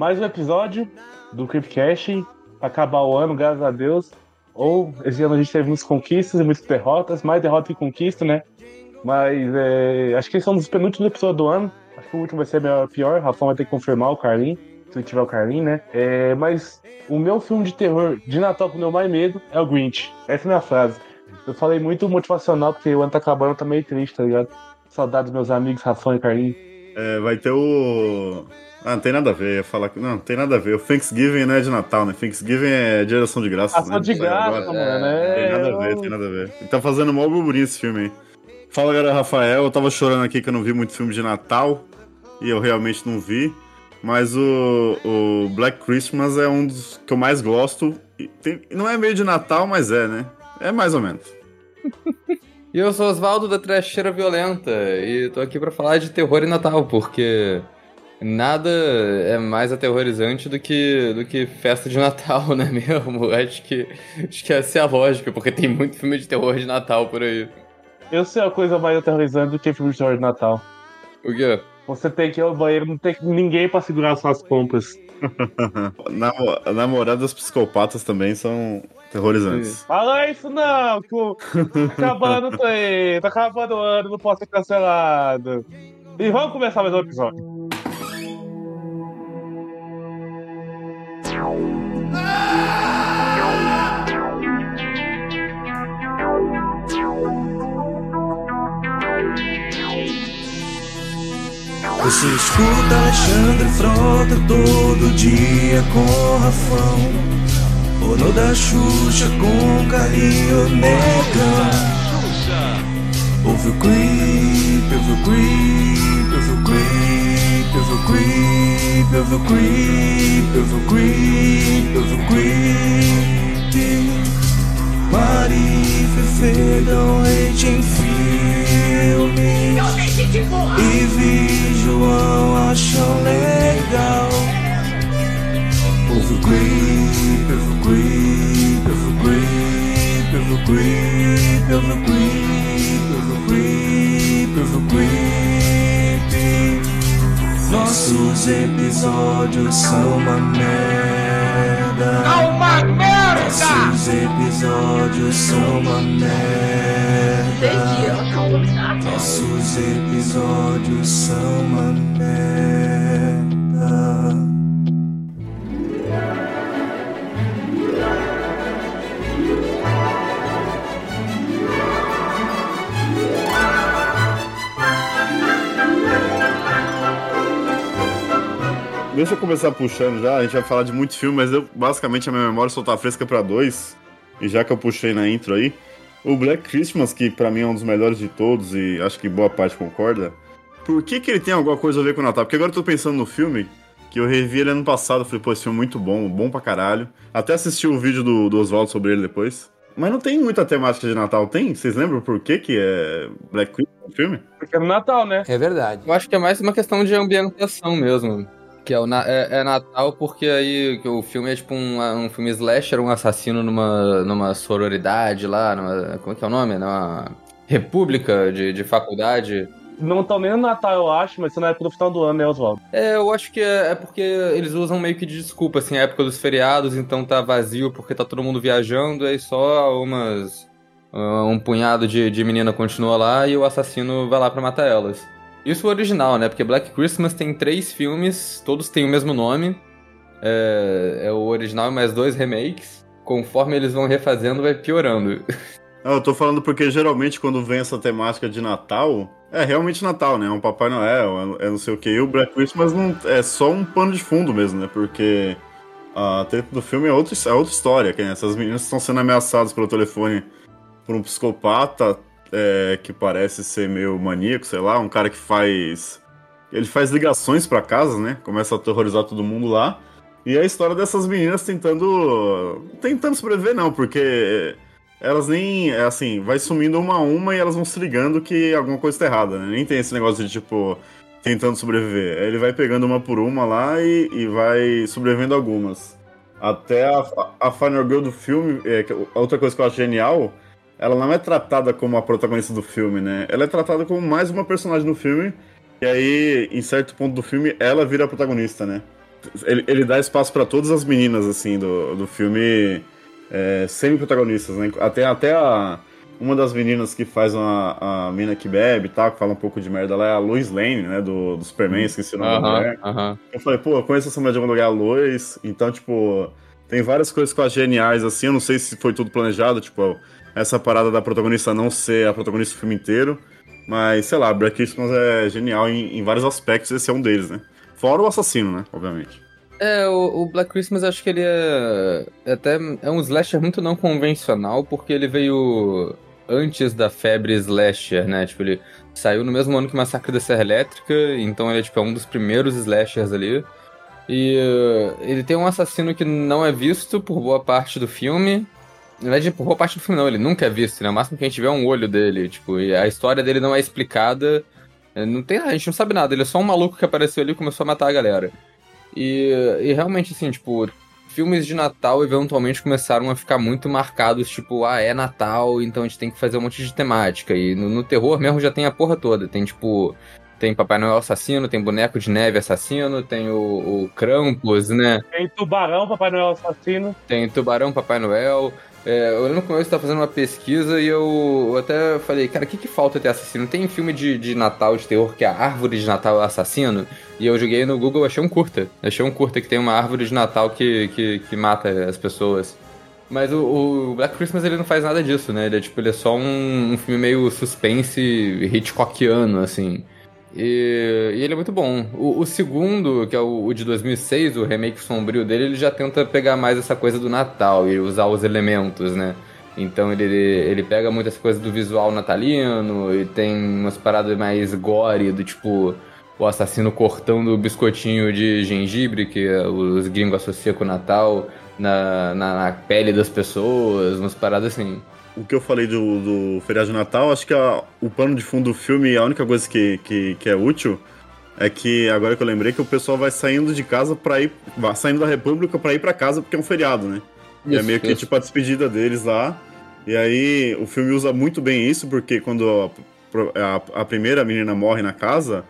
mais um episódio do Creepcast. Acabar o ano, graças a Deus. Ou esse ano a gente teve muitas conquistas e muitas derrotas, mais derrota que conquista, né? Mas é, acho que esse é um dos penúltimos episódios do ano. Acho que o último vai ser melhor, pior. O Rafão vai ter que confirmar o Carlinho, se tiver o Carlinho, né? É, mas o meu filme de terror de Natal com o meu mais medo é o Grinch. Essa é a minha frase. Eu falei muito motivacional, porque o ano tá acabando, tá meio triste, tá ligado? Saudade dos meus amigos, Rafão e Carlinho. É, vai ter o. Ah, não tem nada a ver, ia falar que. Não, não tem nada a ver. O Thanksgiving não é de Natal, né? Thanksgiving é de ação de graça. Ação né? de graça, mano, né? Tem nada a ver, tem nada a ver. Ele tá fazendo mó burburinho esse filme aí. Fala galera, Rafael. Eu tava chorando aqui que eu não vi muito filme de Natal. E eu realmente não vi. Mas o, o Black Christmas é um dos que eu mais gosto. E tem- não é meio de Natal, mas é, né? É mais ou menos. E eu sou Osvaldo da Trecheira Violenta e tô aqui pra falar de terror e Natal, porque nada é mais aterrorizante do que, do que festa de Natal, né mesmo? Acho que, acho que essa é a lógica, porque tem muito filme de terror de Natal por aí. Eu sei a coisa mais aterrorizante do que filme de terror de Natal. O quê? Você tem que ir ao banheiro, não tem ninguém pra segurar suas compras. Namo- Namoradas psicopatas também são terrorizantes. Fala isso não, o- tá acabando o tempo, tá acabando o ano, não pode ser cancelado. E vamos começar mais um episódio. Você escuta Alexandre Frota todo dia com Rafão Ono da Xuxa com Carinho Negão. Ouve o creep, ouve o creep, ouve o creep, ouve o creep, ouve o creep, ouve o creep, ouve o creep. E Fefe dão hate em filmes e João acham legal. Ouve o creep, ouve o creep, ouve o creep, ouve o creep, ouve o creep, ouve o creep, ouve o creep Nossos episódios são uma merda Uma merda! Nossos episódios são uma merda nossos episódios são uma merda. Deixa eu começar puxando já, a gente vai falar de muito filme, mas eu basicamente a minha memória só tá fresca pra dois. E já que eu puxei na intro aí, o Black Christmas, que pra mim é um dos melhores de todos, e acho que boa parte concorda. Por que, que ele tem alguma coisa a ver com o Natal? Porque agora eu tô pensando no filme, que eu revi ele ano passado, falei, pô, esse filme é muito bom, bom pra caralho. Até assisti o vídeo do, do Oswaldo sobre ele depois. Mas não tem muita temática de Natal, tem? Vocês lembram por que, que é Black Christmas o filme? Porque é no Natal, né? É verdade. Eu acho que é mais uma questão de ambientação mesmo. Que é, o na- é, é Natal porque aí que o filme é tipo um, um filme slasher, um assassino numa, numa sororidade lá, numa, como é que é o nome? Numa república de, de faculdade. Não estão nem no Natal, eu acho, mas isso não é pro final do ano, né, Oswaldo? É, eu acho que é, é porque eles usam meio que de desculpa, assim, a época dos feriados, então tá vazio porque tá todo mundo viajando, aí só umas. um punhado de, de menina continua lá e o assassino vai lá pra matar elas. Isso é o original, né? Porque Black Christmas tem três filmes, todos têm o mesmo nome. É, é o original e mais dois remakes. Conforme eles vão refazendo, vai piorando. Não, eu tô falando porque geralmente quando vem essa temática de Natal, é realmente Natal, né? É um Papai Noel, é é não sei o que. E o Black Christmas não, é só um pano de fundo mesmo, né? Porque a treta do filme é outra, é outra história. Que, né? Essas meninas estão sendo ameaçadas pelo telefone por um psicopata é, que parece ser meio maníaco, sei lá, um cara que faz. Ele faz ligações pra casa, né? Começa a aterrorizar todo mundo lá. E a história dessas meninas tentando. Tentando sobreviver, não, porque elas nem. é Assim, vai sumindo uma a uma e elas vão se ligando que alguma coisa tá errada, né? Nem tem esse negócio de tipo. Tentando sobreviver. Ele vai pegando uma por uma lá e, e vai sobrevivendo algumas. Até a, a Final Girl do filme, é, a outra coisa que eu acho genial, ela não é tratada como a protagonista do filme, né? Ela é tratada como mais uma personagem no filme E aí, em certo ponto do filme, ela vira a protagonista, né? Ele, ele dá espaço pra todas as meninas, assim, do, do filme é, semi-protagonistas, né? Até, até a, uma das meninas que faz uma, a mina que bebe e tal, que fala um pouco de merda, ela é a Lois Lane, né? Do, do Superman, esqueci o nome da mulher. Aham, aham. Eu falei, pô, eu conheço essa mulher de algum lugar, a Lois. Então, tipo, tem várias coisas que eu acho geniais, assim. Eu não sei se foi tudo planejado, tipo, essa parada da protagonista não ser a protagonista do filme inteiro. Mas, sei lá, Black Christmas é genial em, em vários aspectos, esse é um deles, né? Fora o assassino, né? Obviamente. É, o, o Black Christmas acho que ele é, é até é um slasher muito não convencional, porque ele veio antes da febre slasher, né? Tipo, ele saiu no mesmo ano que Massacre da Serra Elétrica, então ele é, tipo, é um dos primeiros slashers ali. E uh, ele tem um assassino que não é visto por boa parte do filme. Na verdade, por boa parte do filme não, ele nunca é visto, né? O máximo que a gente vê é um olho dele, tipo, e a história dele não é explicada. É, Não tem, a gente não sabe nada, ele é só um maluco que apareceu ali e começou a matar a galera. E, e realmente, assim, tipo, filmes de Natal eventualmente começaram a ficar muito marcados, tipo, ah, é Natal, então a gente tem que fazer um monte de temática. E no, no terror mesmo já tem a porra toda. Tem, tipo, tem Papai Noel assassino, tem boneco de neve assassino, tem o, o Krampus, né? Tem tubarão, Papai Noel assassino. Tem Tubarão Papai Noel. É, eu lembro que eu tava fazendo uma pesquisa e eu, até falei, cara, o que, que falta ter assassino? Tem filme de, de Natal de terror que é a árvore de Natal assassino? E eu joguei no Google achei um curta. Achei um curta que tem uma árvore de Natal que, que, que mata as pessoas. Mas o, o Black Christmas ele não faz nada disso, né? Ele é tipo, ele é só um, um filme meio suspense Hitchcockiano, assim. E, e ele é muito bom. O, o segundo, que é o, o de 2006, o remake sombrio dele, ele já tenta pegar mais essa coisa do Natal e usar os elementos, né? Então ele, ele pega muitas coisas do visual natalino e tem umas paradas mais gore, do tipo o assassino cortando o biscoitinho de gengibre que os gringos associam com o Natal na, na, na pele das pessoas, umas paradas assim. O que eu falei do, do feriado de Natal, acho que a- o pano de fundo do filme, a única coisa que, que, que é útil é que, agora que eu lembrei, que o pessoal vai saindo de casa pra ir. vai saindo da República pra ir pra casa porque é um feriado, né? E é Isso, meio que isso. tipo a despedida deles lá. E aí o filme usa muito bem isso, porque quando a, a- a primeira menina morre na casa,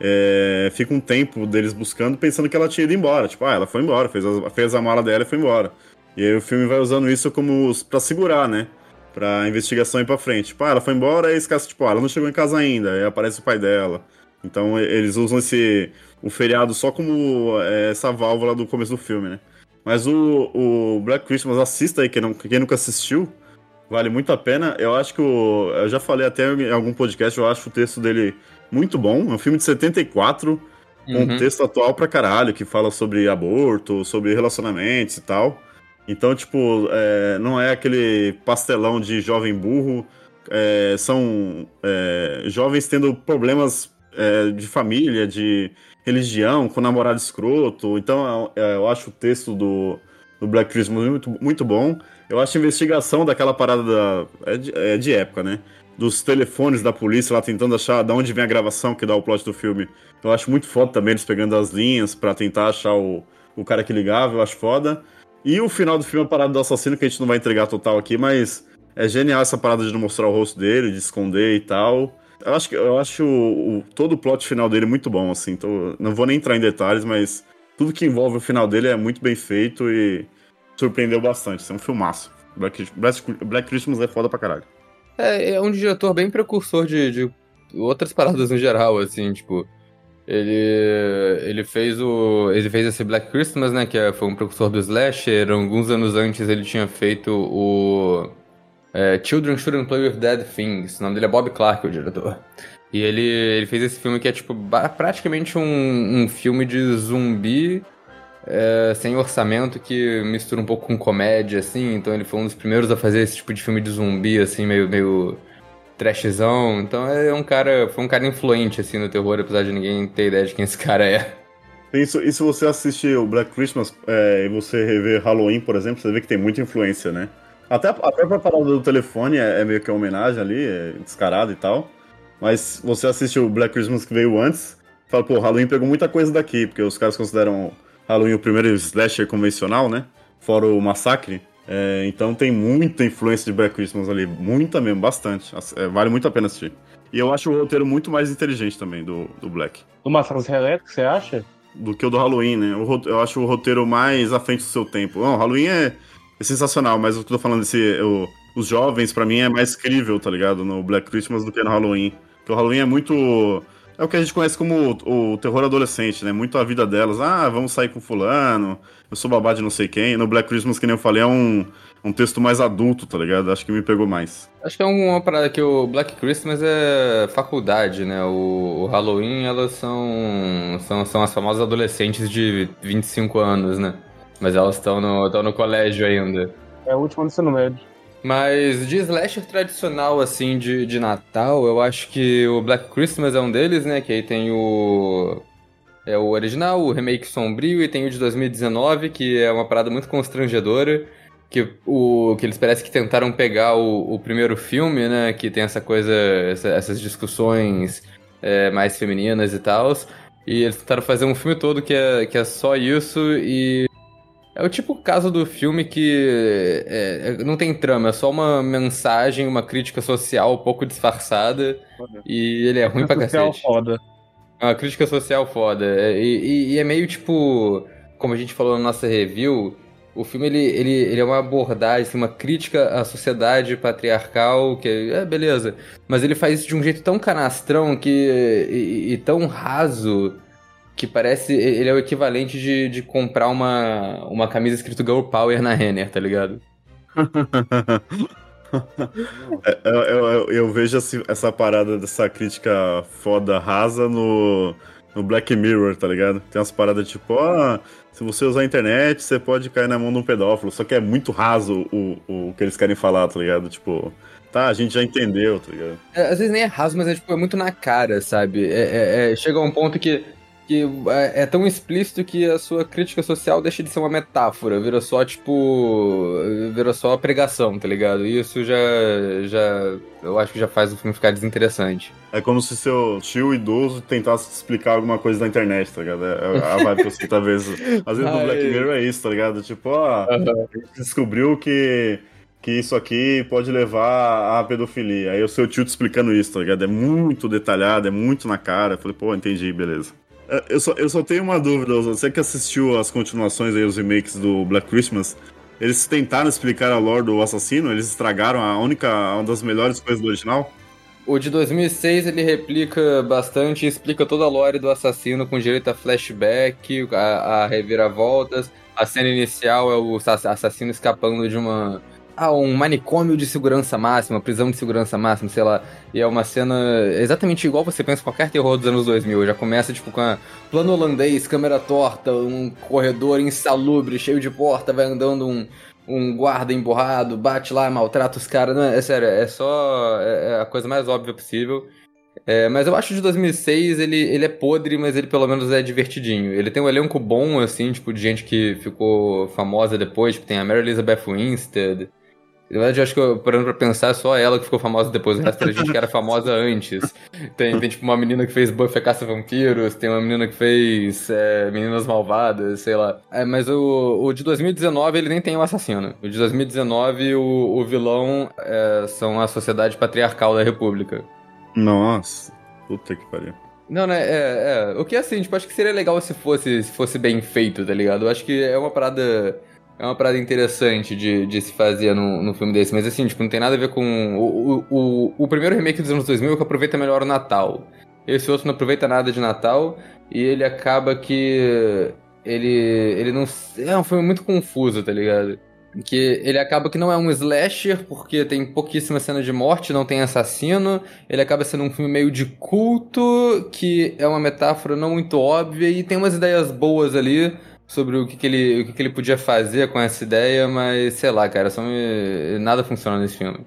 é, fica um tempo deles buscando, pensando que ela tinha ido embora. Tipo, ah, ela foi embora, fez a, fez a mala dela e foi embora. E aí o filme vai usando isso como pra segurar, né? Pra investigação ir pra frente. Tipo, ah, ela foi embora e esquece, tipo, ah, ela não chegou em casa ainda. Aí aparece o pai dela. Então eles usam esse o feriado só como é, essa válvula do começo do filme, né? Mas o, o Black Christmas, assista aí, quem, não, quem nunca assistiu, vale muito a pena. Eu acho que o. Eu já falei até em algum podcast, eu acho o texto dele muito bom. É um filme de 74, com Uhum. um texto atual pra caralho, que fala sobre aborto, sobre relacionamentos e tal. Então, tipo, é, não é aquele pastelão de jovem burro. é, são é, jovens tendo problemas é, de família, de religião, com namorado escroto. Então, é, eu acho o texto do, do Black Christmas muito, muito bom. Eu acho a investigação daquela parada da, é, de, é de época, né? Dos telefones da polícia lá tentando achar de onde vem a gravação que dá o plot do filme. Eu acho muito foda também eles pegando as linhas pra tentar achar o, o cara que ligava, eu acho foda. E o final do filme é a parada do assassino, que a gente não vai entregar total aqui, mas é genial essa parada de não mostrar o rosto dele, de esconder e tal. Eu acho eu acho o, o- todo o plot final dele muito bom, assim. Então, não vou nem entrar em detalhes, mas tudo que envolve o final dele é muito bem feito e surpreendeu bastante. Isso é um filmaço. Black, Black, Black Christmas é foda pra caralho. É, é um diretor bem precursor de, de outras paradas no geral, assim, tipo. Ele, ele fez o. Ele fez esse Black Christmas, né? Que é- foi um precursor do Slasher. Alguns anos antes ele tinha feito o. é, Children Shouldn't Play with Dead Things. O nome dele é Bob Clark, o diretor. E ele, ele fez esse filme que é, tipo, praticamente um, um filme de zumbi é, sem orçamento que mistura um pouco com comédia, assim. Então ele foi um dos primeiros a fazer esse tipo de filme de zumbi, assim, meio, meio trashzão. Então é um cara, foi um cara influente, assim, no terror, apesar de ninguém ter ideia de quem esse cara é. Isso, e se você assistir o Black Christmas é, e você rever Halloween, por exemplo, você vê que tem muita influência, né? Até, até pra parada do telefone é, é meio que uma homenagem ali, é descarado e tal. Mas você assiste o Black Christmas que veio antes, fala, pô, Halloween pegou muita coisa daqui, porque os caras consideram Halloween o primeiro slasher convencional, né? Fora o Massacre. É, então tem muita influência de Black Christmas ali, muita mesmo, bastante. É, vale muito a pena assistir. E eu acho o roteiro muito mais inteligente também do, do Black. Do Massacre Elétrico, você acha? Do que o do Halloween, né? O ro- eu acho o roteiro mais à frente do seu tempo. Não, o Halloween é, é sensacional, mas o que eu tô falando desse. o- os jovens, pra mim, é mais crível, tá ligado? No Black Christmas do que no Halloween. Porque o Halloween é muito. É o que a gente conhece como o, o terror adolescente, né? Muito a vida delas. Ah, vamos sair com fulano, eu sou babá de não sei quem. No Black Christmas, que nem eu falei, é um, um texto mais adulto, tá ligado? Acho que me pegou mais. Acho que é uma parada que o Black Christmas é faculdade, né? O, o Halloween, elas são, são, são as famosas adolescentes de 25 anos, né? Mas elas estão no, estão no colégio ainda. É o último do ensino médio. Mas de slasher tradicional, assim, de, de Natal, eu acho que o Black Christmas é um deles, né? Que aí tem o. É o original, o remake sombrio, e tem o de 2019, que é uma parada muito constrangedora. Que, o, que eles parecem que tentaram pegar o, o primeiro filme, né? Que tem essa coisa, essa- essas discussões é, mais femininas e tal. E eles tentaram fazer um filme todo que é, que é só isso e é o tipo caso do filme que é, é, não tem trama, é só uma mensagem, uma crítica social um pouco disfarçada e ele é ruim pra Social cacete. foda. É uma crítica social foda. É, E, e- e é meio tipo, como a gente falou na nossa review, o filme ele, ele, ele é uma abordagem, assim, uma crítica à sociedade patriarcal, que é beleza, mas ele faz isso de um jeito tão canastrão que, e, e tão raso que parece. Ele é o equivalente de, de comprar uma, uma camisa escrito Girl Power na Renner, tá ligado? É, eu, eu- eu- eu vejo essa parada dessa crítica foda rasa no, no Black Mirror, tá ligado? Tem umas paradas tipo, ó, se você usar a internet, você pode cair na mão de um pedófilo. Só que é muito raso o, o que eles querem falar, tá ligado? Tipo, tá, a gente já entendeu, tá ligado? É, às vezes nem é raso, mas é, tipo, é muito na cara, sabe? É, é- é- chega a um ponto que, que é, é tão explícito que a sua crítica social deixa de ser uma metáfora, vira só, tipo. vira só pregação, tá ligado? E isso já. já eu acho que já faz o filme ficar desinteressante. É como se seu tio idoso tentasse te explicar alguma coisa da internet, tá ligado? É é a vibe que sinto às vezes. Às vezes no. Black Mirror é isso, tá ligado? Tipo, ó, a gente descobriu que, que isso aqui pode levar à pedofilia. Aí o seu tio te explicando isso, tá ligado? É muito detalhado, é muito na cara. Eu falei, pô, entendi, beleza. É, Eu só, eu só tenho uma dúvida, você que assistiu as continuações aí, os remakes do Black Christmas, eles tentaram explicar a lore do assassino? Eles estragaram a única, uma das melhores coisas do original? O de 2006 ele replica bastante explica toda a lore do assassino com direito a flashback, a, a reviravoltas. A cena inicial é o assa- assassino escapando de uma. Ah, um manicômio de segurança máxima, prisão de segurança máxima, sei lá. E é uma cena exatamente igual você pensa qualquer terror dos anos 2000. Já começa, tipo, com a plano holandês, câmera torta, um corredor insalubre, cheio de porta, vai andando um, um guarda emburrado, bate lá, maltrata os caras. Não, é sério, é só é é a coisa mais óbvia possível. É, mas eu acho de 2006 ele, ele é podre, mas ele pelo menos é divertidinho. Ele tem um elenco bom, assim, tipo, de gente que ficou famosa depois. Tipo, tem a Mary Elizabeth Winstead. Na verdade, eu acho que, eu, parando pra pensar, é só ela que ficou famosa depois. O resto era gente que era famosa antes. Tem, tem, tipo, uma menina que fez Buffy a Caça Vampiros. Tem uma menina que fez é, Meninas Malvadas, sei lá. É, mas o, o de 2019, ele nem tem o assassino. O de 2019, o, o vilão é, são a Sociedade Patriarcal da República. Nossa, puta que pariu. Não, né? É, é. O que é assim, tipo, acho que seria legal se fosse, se fosse bem feito, tá ligado? Eu acho que é uma parada. É uma parada interessante de, de se fazer num, filme desse. Mas assim, tipo, não tem nada a ver com. O, o, o, o primeiro remake dos anos 2000 é que aproveita melhor o Natal. Esse outro não aproveita nada de Natal. E ele acaba que. Ele. Ele não. É um filme muito confuso, tá ligado? Que ele acaba que não é um slasher, porque tem pouquíssima cena de morte, não tem assassino. Ele acaba sendo um filme meio de culto, que é uma metáfora não muito óbvia, e tem umas ideias boas ali sobre o que, que ele, o que, que ele podia fazer com essa ideia, mas sei lá, cara, só me... nada funciona nesse filme.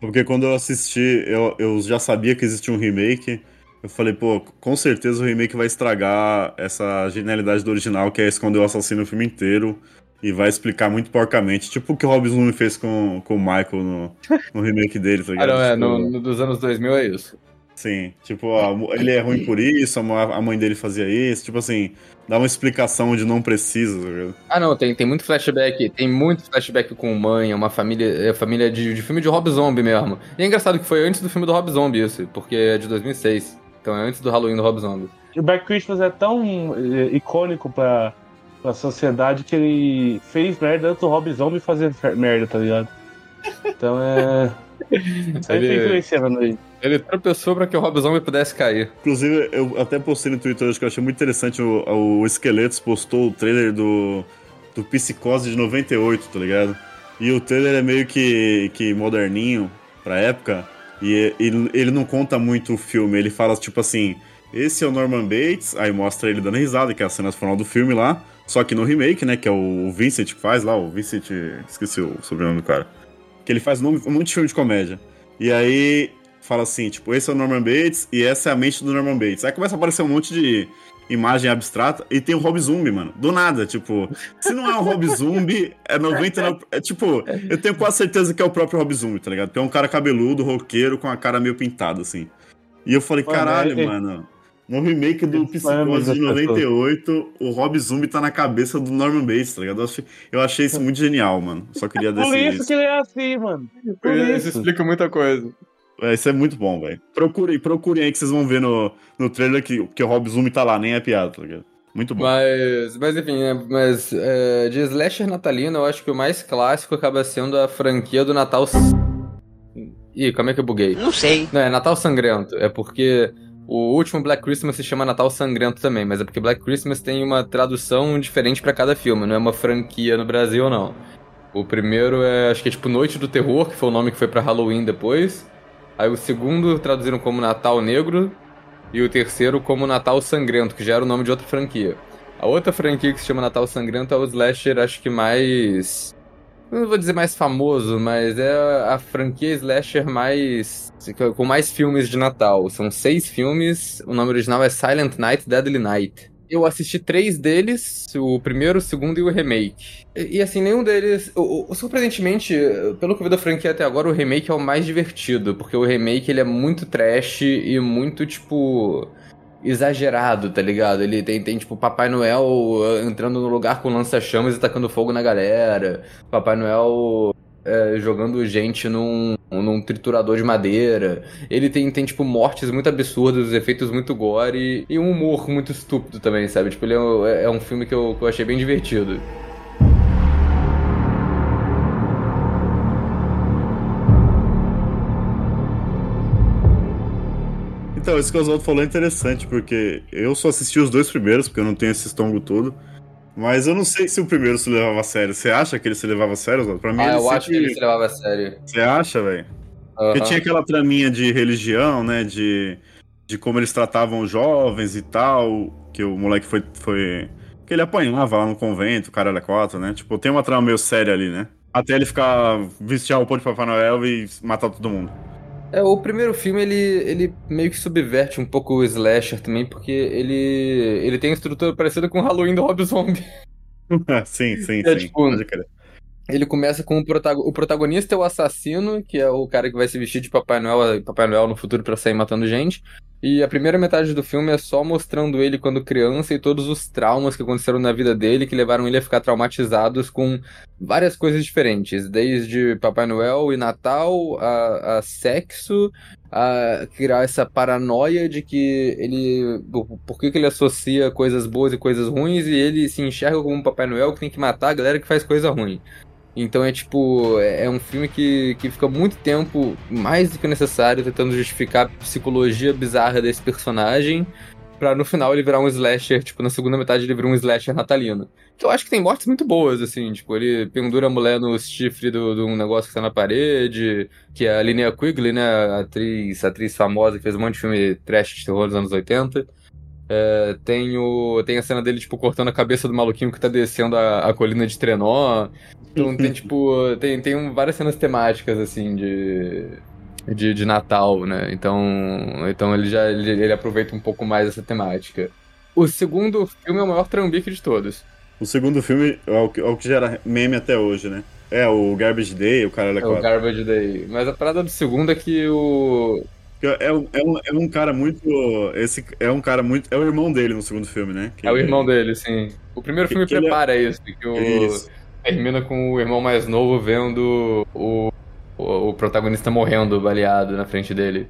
Porque quando eu assisti, eu, eu já sabia que existia um remake. Eu falei, pô, com certeza o remake vai estragar essa genialidade do original, que é esconder o assassino o filme inteiro. E vai explicar muito porcamente. Tipo o que o Rob Zoom fez com, com o Michael no, no remake dele, tá Ah, ligado? não, é, Tipo, no, no dos anos 2000 é isso. Sim, tipo, a mu- ele é ruim por isso, a mãe dele fazia isso, tipo assim, dá uma explicação onde não precisa, tá ligado? Ah, não, tem, tem muito flashback, tem muito flashback com mãe, é uma família, é família de, de filme de Rob Zombie mesmo. E é engraçado que foi antes do filme do Rob Zombie isso, porque é de 2006. Então é antes do Halloween do Rob Zombie. O Black Christmas é tão eh, icônico pra, pra sociedade que ele fez merda antes do Rob Zombie fazer merda, tá ligado? Então é. Ele- influenciando aí. Ele tropeçou pra que o Rob Zombie pudesse cair. Inclusive, eu até postei no Twitter hoje que eu achei muito interessante, o, o Esqueletos postou o trailer do, do Psicose de 98, tá ligado? E o trailer é meio que, que moderninho pra época, e ele, ele não conta muito o filme, ele fala tipo assim, esse é o Norman Bates, aí mostra ele dando risada, que é a cena final do filme lá, só que no remake, né, que é o Vincent que faz lá, o Vincent, esqueci o sobrenome do cara, que ele faz um monte de filme de comédia. E aí fala assim, tipo, esse é o Norman Bates e essa é a mente do Norman Bates. Aí começa a aparecer um monte de imagem abstrata e tem o Rob Zombie, mano. Do nada, tipo, se não é o Rob Zombie, é 99... É tipo, eu tenho quase certeza que é o próprio Rob Zombie, tá ligado? Porque é um cara cabeludo, roqueiro, com a cara meio pintada, assim. E eu falei, caralho, mano... No remake do Psicose de das pessoas. 98, o Rob Zombie tá na cabeça do Norman Bates, tá ligado? Eu achei, eu achei isso muito genial, mano. Só queria Por decidir isso isso. que ele é assim, mano. Por Isso isso. explica muita coisa. É, isso é muito bom, velho. Procurem, procurem aí que vocês vão ver no, no trailer que, que o Rob Zoom tá lá, nem é piada, tá ligado? Muito bom. Mas, mas enfim, né, mas é, de slasher natalino, eu acho que o mais clássico acaba sendo a franquia do Natal. Ih, como é que eu buguei? Não sei. Não, é Natal Sangrento. É porque o último Black Christmas se chama Natal Sangrento também, mas é porque Black Christmas tem uma tradução diferente pra cada filme, não é uma franquia no Brasil, não. O primeiro é, acho que é tipo Noite do Terror, que foi o nome que foi pra Halloween depois. Aí o segundo traduziram como Natal Negro. E o terceiro como Natal Sangrento, que já era o nome de outra franquia. A outra franquia que se chama Natal Sangrento é o slasher, acho que mais. Não vou dizer mais famoso, mas é a franquia slasher mais. com mais filmes de Natal. São seis filmes, o nome original é Silent Night, Deadly Night. Eu assisti três deles, o primeiro, o segundo e o remake. E, e, assim, nenhum deles. o- o- surpreendentemente, pelo que eu vi da franquia até agora, o remake é o mais divertido, porque o remake ele é muito trash e muito, tipo exagerado, tá ligado? Ele tem, tem tipo, Papai Noel entrando no lugar com lança-chamas e tacando fogo na galera. Papai Noel é, jogando gente num, num triturador de madeira. Ele tem, tem, tipo, mortes muito absurdas, efeitos muito gore e um humor muito estúpido também, sabe? Tipo, ele é, um- é um filme que eu, que eu achei bem divertido. Então, isso que o Oswaldo falou é interessante, porque eu só assisti os dois primeiros, porque eu não tenho esse estômago todo. Mas eu não sei se o primeiro se levava a sério. Você acha que ele se levava a sério, Oswaldo? Pra mim, Ah, eu acho que sempre- ele se levava a sério. Você acha, velho? Porque Aham. tinha aquela traminha de religião, né? De, de como eles tratavam os jovens e tal. Que o moleque foi. foi que ele apanhava lá no convento, o cara era quatro, né? Tipo, tem uma trama meio séria ali, né? Até ele ficar vestir a roupa de Papai Noel e matar todo mundo. É, o primeiro filme, ele, ele meio que subverte um pouco o slasher também, porque ele, ele tem estrutura parecida com o Halloween do Rob Zombie. sim, sim, É, sim. tipo. Ele começa com o, protago- o protagonista é o assassino, que é o cara que vai se vestir de Papai Noel, Papai Noel no futuro pra sair matando gente. E a primeira metade do filme é só mostrando ele quando criança e todos os traumas que aconteceram na vida dele, que levaram ele a ficar traumatizados com várias coisas diferentes, desde Papai Noel e Natal, a, a sexo, a criar essa paranoia de que ele. Por, por que, que ele associa coisas boas e coisas ruins e ele se enxerga como um Papai Noel que tem que matar a galera que faz coisa ruim. Então é tipo, é é um filme que, que fica muito tempo, mais do que necessário, tentando justificar a psicologia bizarra desse personagem, pra no final ele virar um slasher, tipo, na segunda metade ele virar um slasher natalino. Que eu acho que tem mortes muito boas, assim, tipo, ele pendura a mulher no chifre de um negócio que tá na parede, que é a Linnea Quigley, né, a atriz, a atriz famosa que fez um monte de filme trash de terror dos anos 80. É, tem, o, tem a cena dele, tipo, cortando a cabeça do maluquinho que tá descendo a, a colina de Trenó. Então tem, tipo, tem, tem um- várias cenas temáticas, assim, de, de, de Natal, né? Então, então ele já ele, ele aproveita um pouco mais essa temática. O segundo filme é o maior trambique de todos. O segundo filme é o, que, é o que gera meme até hoje, né? É, o Garbage Day, o cara era É o. Garbage Day. Mas a parada do segundo é que o. É, um- é, um, é um cara muito. Esse é um cara muito. É o irmão dele no segundo filme, né? Que- É o irmão dele, sim. O primeiro Que- filme que é- prepara isso, que o, Isso. termina com o irmão mais novo vendo o, o, o protagonista morrendo baleado na frente dele.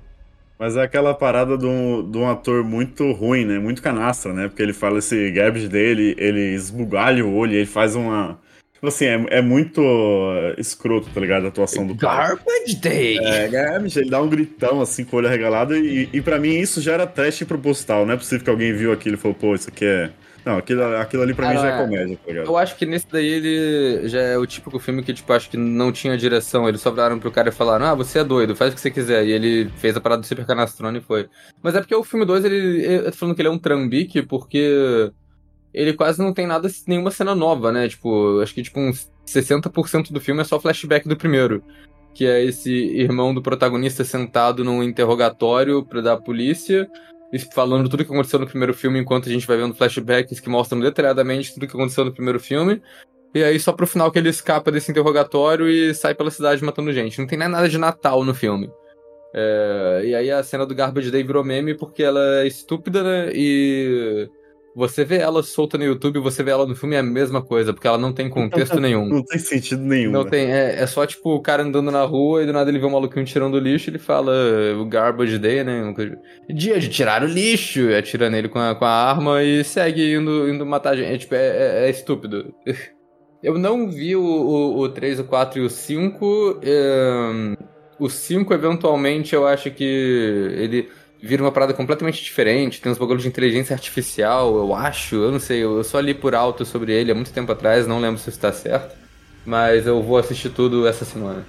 Mas é aquela parada de um, de um ator muito ruim, né? Muito canastra, né? Porque ele fala esse garbage dele, ele esbugalha o olho, ele faz uma. Tipo assim, é, é muito escroto, tá ligado? A atuação do cara. Garbage Day! É, garbage, ele dá um gritão assim com o olho arregalado e, e pra mim isso já era trash proposital. Não é possível que alguém viu aquilo e falou, pô, isso aqui é. Não, aquilo, aquilo ali pra Ah, mim já é é. comédia, tá ligado? Eu acho que nesse daí ele já é o típico filme que, tipo, acho que não tinha direção. Eles só viraram pro cara e falaram, ah, você é doido, faz o que você quiser. E ele fez a parada do Super Canastrone e foi. Mas é porque o filme 2, ele. Eu tô falando que ele é um trambique porque ele quase não tem nada, nenhuma cena nova, né? Tipo, acho que tipo uns 60% do filme é só flashback do primeiro. Que é esse irmão do protagonista sentado num interrogatório pra- da polícia, falando tudo que aconteceu no primeiro filme, enquanto a gente vai vendo flashbacks que mostram detalhadamente tudo que aconteceu no primeiro filme. E aí só pro final que ele escapa desse interrogatório e sai pela cidade matando gente. Não tem nem nada de Natal no filme. É, e aí a cena do Garbage Day virou meme porque ela é estúpida, né? E você vê ela solta no YouTube, você vê ela no filme é a mesma coisa, porque ela não tem contexto nenhum. Não tem sentido nenhum. Não né? tem, é, é só tipo o cara andando na rua e do nada ele vê um maluquinho tirando lixo ele fala o garbage day, né? Dia de tirar o lixo, e atira nele com a, com a arma e segue indo, indo matar gente. É, tipo, é, é- é estúpido. Eu não vi o, o, o 3, o 4 e o 5. ehm, o 5, eventualmente, eu acho que ele vira uma parada completamente diferente. Tem uns bagulhos de inteligência artificial, eu acho. Eu não sei, eu só li por alto sobre ele há muito tempo atrás, não lembro se isso tá certo. Mas eu vou assistir tudo essa semana.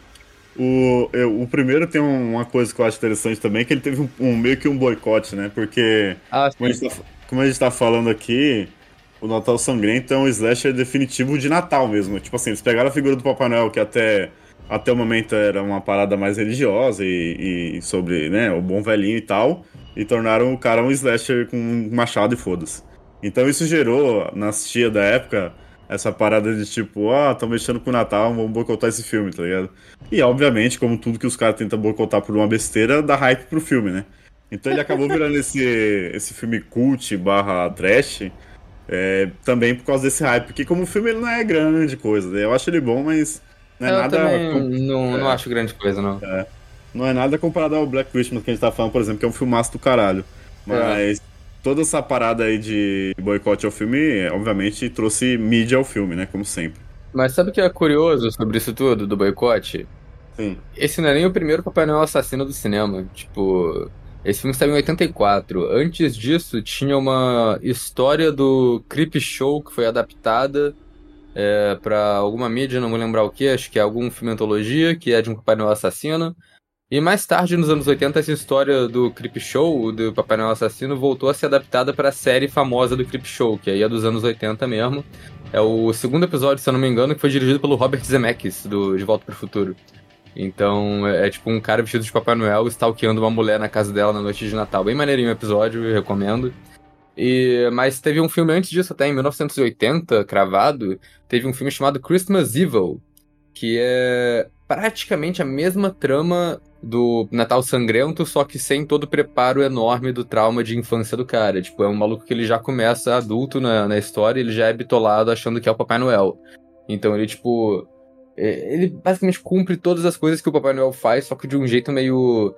O, eu- o primeiro tem um- uma coisa que eu acho interessante também, que ele teve um, um- meio que um boicote, né? Porque, Ah, como a, gente tá, como a gente tá falando aqui, o Natal Sangrento é um slasher definitivo de Natal mesmo. Tipo assim, eles pegaram a figura do Papai Noel, que até, até o momento era uma parada mais religiosa e, e sobre né, o bom velhinho e tal, e tornaram o cara um slasher com um machado e foda-se. Então isso gerou, nas tia da época, essa parada de tipo, ah, tão mexendo com o Natal, vamos boicotar esse filme, tá ligado? E obviamente, como tudo que os caras tentam boicotar por uma besteira, dá hype pro filme, né? Então ele acabou virando esse, esse filme cult barra trash, é, também por causa desse hype, porque como filme ele não é grande coisa, né? Eu acho ele bom, mas não é eu nada. não, não é. acho grande coisa, não. Não é nada comparado ao Black Christmas que a gente tá falando, por exemplo, que é um filmaço do caralho. Mas toda essa parada aí de boicote ao filme, obviamente, trouxe mídia ao filme, né? Como sempre. Mas sabe o que é curioso sobre isso tudo, do boicote? Sim. Esse não é nem o primeiro Papai Noel assassino do cinema. Tipo, esse filme saiu em 84. Antes disso, tinha uma história do Creep Show que foi adaptada é, para alguma mídia, não vou lembrar o que, acho que é algum filme antologia, que é de um Papai Noel assassino. E mais tarde, nos anos 80, essa história do Creep Show, do Papai Noel assassino, voltou a ser adaptada para a série famosa do Creep Show, que aí é dos anos 80 mesmo. É o segundo episódio, se eu não me engano, que foi dirigido pelo Robert Zemeckis, do De Volta para o Futuro. Então, é, é tipo um cara vestido de Papai Noel stalkeando uma mulher na casa dela na noite de Natal. Bem maneirinho o episódio, eu recomendo. E, mas teve um filme antes disso, até em 1980, cravado, teve um filme chamado Christmas Evil, que é praticamente a mesma trama do Natal Sangrento, só que sem todo o preparo enorme do trauma de infância do cara. Tipo, é um maluco que ele já começa adulto na, na história, ele já é bitolado achando que é o Papai Noel. Então ele, tipo. é, Ele basicamente cumpre todas as coisas que o Papai Noel faz, só que de um jeito meio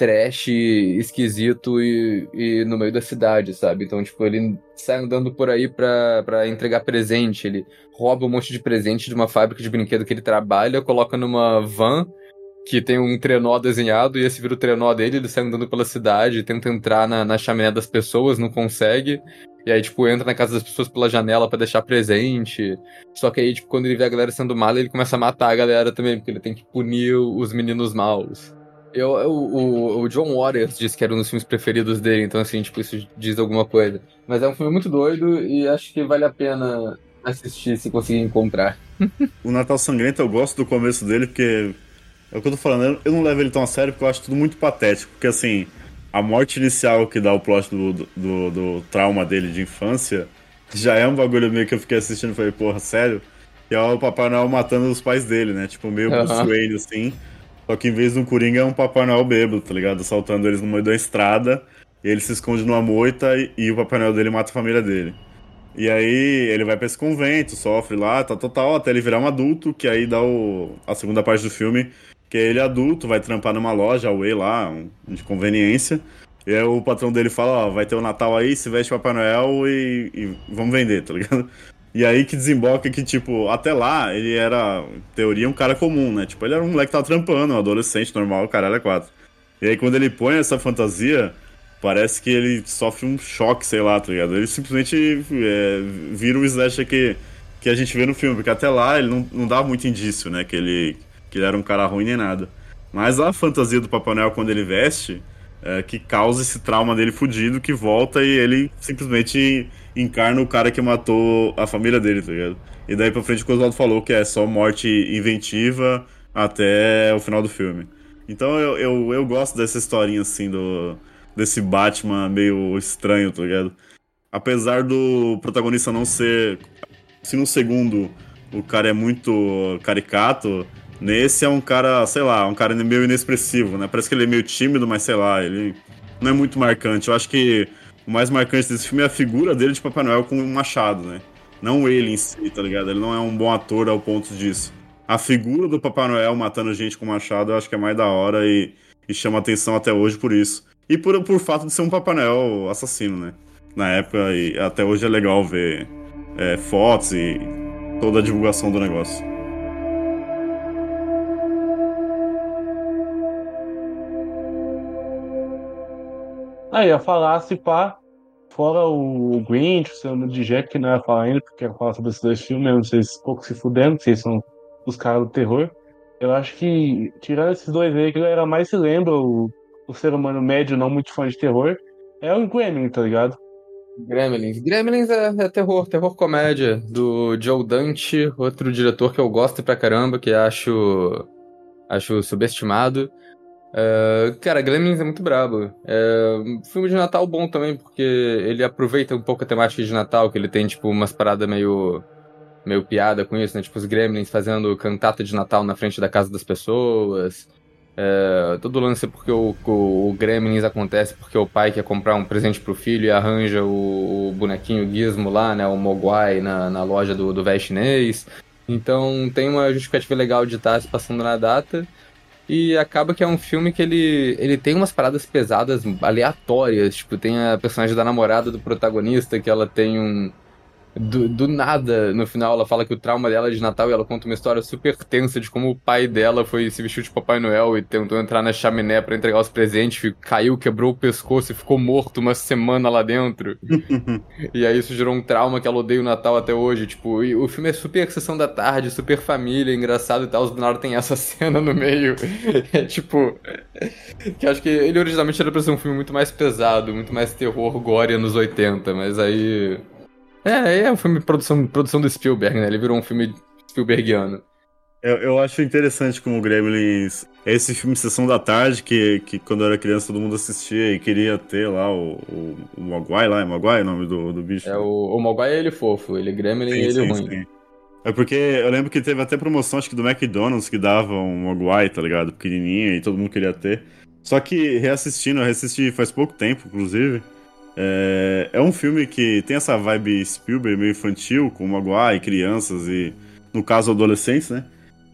trash, esquisito e, e no meio da cidade, sabe? Então, tipo, ele sai andando por aí pra, entregar presente, ele rouba um monte de presente de uma fábrica de brinquedo que ele trabalha, coloca numa van que tem um trenó desenhado e esse vira o trenó dele, ele sai andando pela cidade, tenta entrar na, na chaminé das pessoas, não consegue. E aí, tipo, entra na casa das pessoas pela janela pra deixar presente. Só que aí, tipo, quando ele vê a galera sendo mala, ele começa a matar a galera também, porque ele tem que punir os meninos maus. Eu, o, o John Waters disse que era um dos filmes preferidos dele, então assim, tipo, isso diz alguma coisa. Mas é um filme muito doido e acho que vale a pena assistir se conseguir encontrar. O Natal Sangrento eu gosto do começo dele, porque. É o que eu tô falando, eu- não levo ele tão a sério porque eu acho tudo muito patético. Porque assim, a morte inicial que dá o plot do, do, do- do trauma dele de infância já é um bagulho meio que eu fiquei assistindo e falei, porra, sério? E é o Papai Noel matando os pais dele, né? Tipo, meio Bruce. Wayne, assim. Só que em vez de um Coringa é um Papai Noel bêbado, tá ligado? Assaltando eles no meio da estrada. Ele se esconde numa moita e, e o Papai Noel dele mata a família dele. E aí ele vai pra esse convento, sofre lá, tá total, até ele virar um adulto, que aí dá o, a segunda parte do filme, que é ele adulto, vai trampar numa loja, Away lá, um, de conveniência. E aí o patrão dele fala, ó, vai ter o Natal aí, se veste Papai Noel e, e vamos vender, tá ligado? E aí que desemboca que, tipo, até lá ele era, em teoria, um cara comum, né? Tipo, ele era um moleque que tava trampando, um adolescente normal, caralho é quatro. E aí quando ele põe essa fantasia, parece que ele sofre um choque, sei lá, tá ligado? Ele simplesmente é, vira o slasher que, que a gente vê no filme, porque até lá ele não, não dá muito indício, né? Que ele, que ele era um cara ruim nem nada. Mas a fantasia do Papai Noel quando ele veste, é, que causa esse trauma dele fudido, que volta e ele simplesmente encarna o cara que matou a família dele, tá ligado? E daí pra frente o que o Oswaldo falou, que é só morte inventiva até o final do filme. Então eu, eu, eu gosto dessa historinha assim do, desse Batman meio estranho, tá ligado? Apesar do protagonista não ser. Se no segundo o cara é muito caricato, nesse é um cara, sei lá, um cara meio inexpressivo, né? Parece que ele é meio tímido, mas sei lá, ele não é muito marcante. Eu acho que o mais marcante desse filme é a figura dele de Papai Noel com um machado, né? Não ele em si, tá ligado? Ele não é um bom ator ao ponto disso. A figura do Papai Noel matando gente com machado eu acho que é mais da hora e, e chama atenção até hoje por isso. E por, por fato de ser um Papai Noel assassino, né? Na época, e até hoje é legal ver é, fotos e toda a divulgação do negócio. Ah, ia falar se pá, fora o Grinch, o Seu de Jack, que não ia falar ainda, porque ia falar sobre esses dois filmes, não sei se pouco se fudendo, se são os caras do terror. Eu acho que, tirando esses dois aí, que a galera mais se lembra, o, o ser humano médio, não muito fã de terror, é o Gremlin, tá ligado? Gremlins. Gremlins é, é terror, terror comédia, do Joe Dante, outro diretor que eu gosto pra caramba, que acho, acho subestimado. É, cara, Gremlins é muito brabo. É filme de Natal bom também, porque ele aproveita um pouco a temática de Natal, que ele tem, tipo, umas paradas meio, meio piada com isso, né? Tipo, os Gremlins fazendo cantata de Natal na frente da casa das pessoas. É, todo lance porque o, o, o, Gremlins acontece porque o pai quer comprar um presente pro filho e arranja o, o bonequinho Gizmo lá, né? O Mogwai na, na loja do, do chinês. Então tem uma justificativa legal de estar se passando na data. E acaba que é um filme que ele, ele tem umas paradas pesadas aleatórias. Tipo, tem a personagem da namorada do protagonista, que ela tem um, do, do, nada, no final, ela fala que o trauma dela é de Natal e ela conta uma história super tensa de como o pai dela foi se vestiu de Papai Noel e tentou entrar na chaminé para entregar os presentes, caiu, quebrou o pescoço e ficou morto uma semana lá dentro. e aí isso gerou um trauma que ela odeia o Natal até hoje. Tipo, o filme é super sessão da tarde, super família, engraçado e tal. Os do nada tem essa cena no meio. é tipo. que acho que ele originalmente era pra ser um filme muito mais pesado, muito mais terror, gore nos 80, mas aí. É, é um filme de produção, produção do Spielberg, né? Ele virou um filme Spielbergiano. Eu, eu acho interessante como o Gremlins. É esse filme Sessão da Tarde que, que quando eu era criança todo mundo assistia e queria ter lá o, o, o Mogwai lá. É Mogwai o nome do, do bicho? É, o, o Mogwai é ele fofo, ele é Gremlin e ele sim, ruim. Sim. É porque eu lembro que teve até promoção, acho que do McDonald's, que dava um Mogwai, tá ligado? Pequenininho e todo mundo queria ter. Só que reassistindo, eu reassisti faz pouco tempo, inclusive. É, é um filme que tem essa vibe Spielberg meio infantil, com Maguire, crianças e, no caso, adolescentes, né?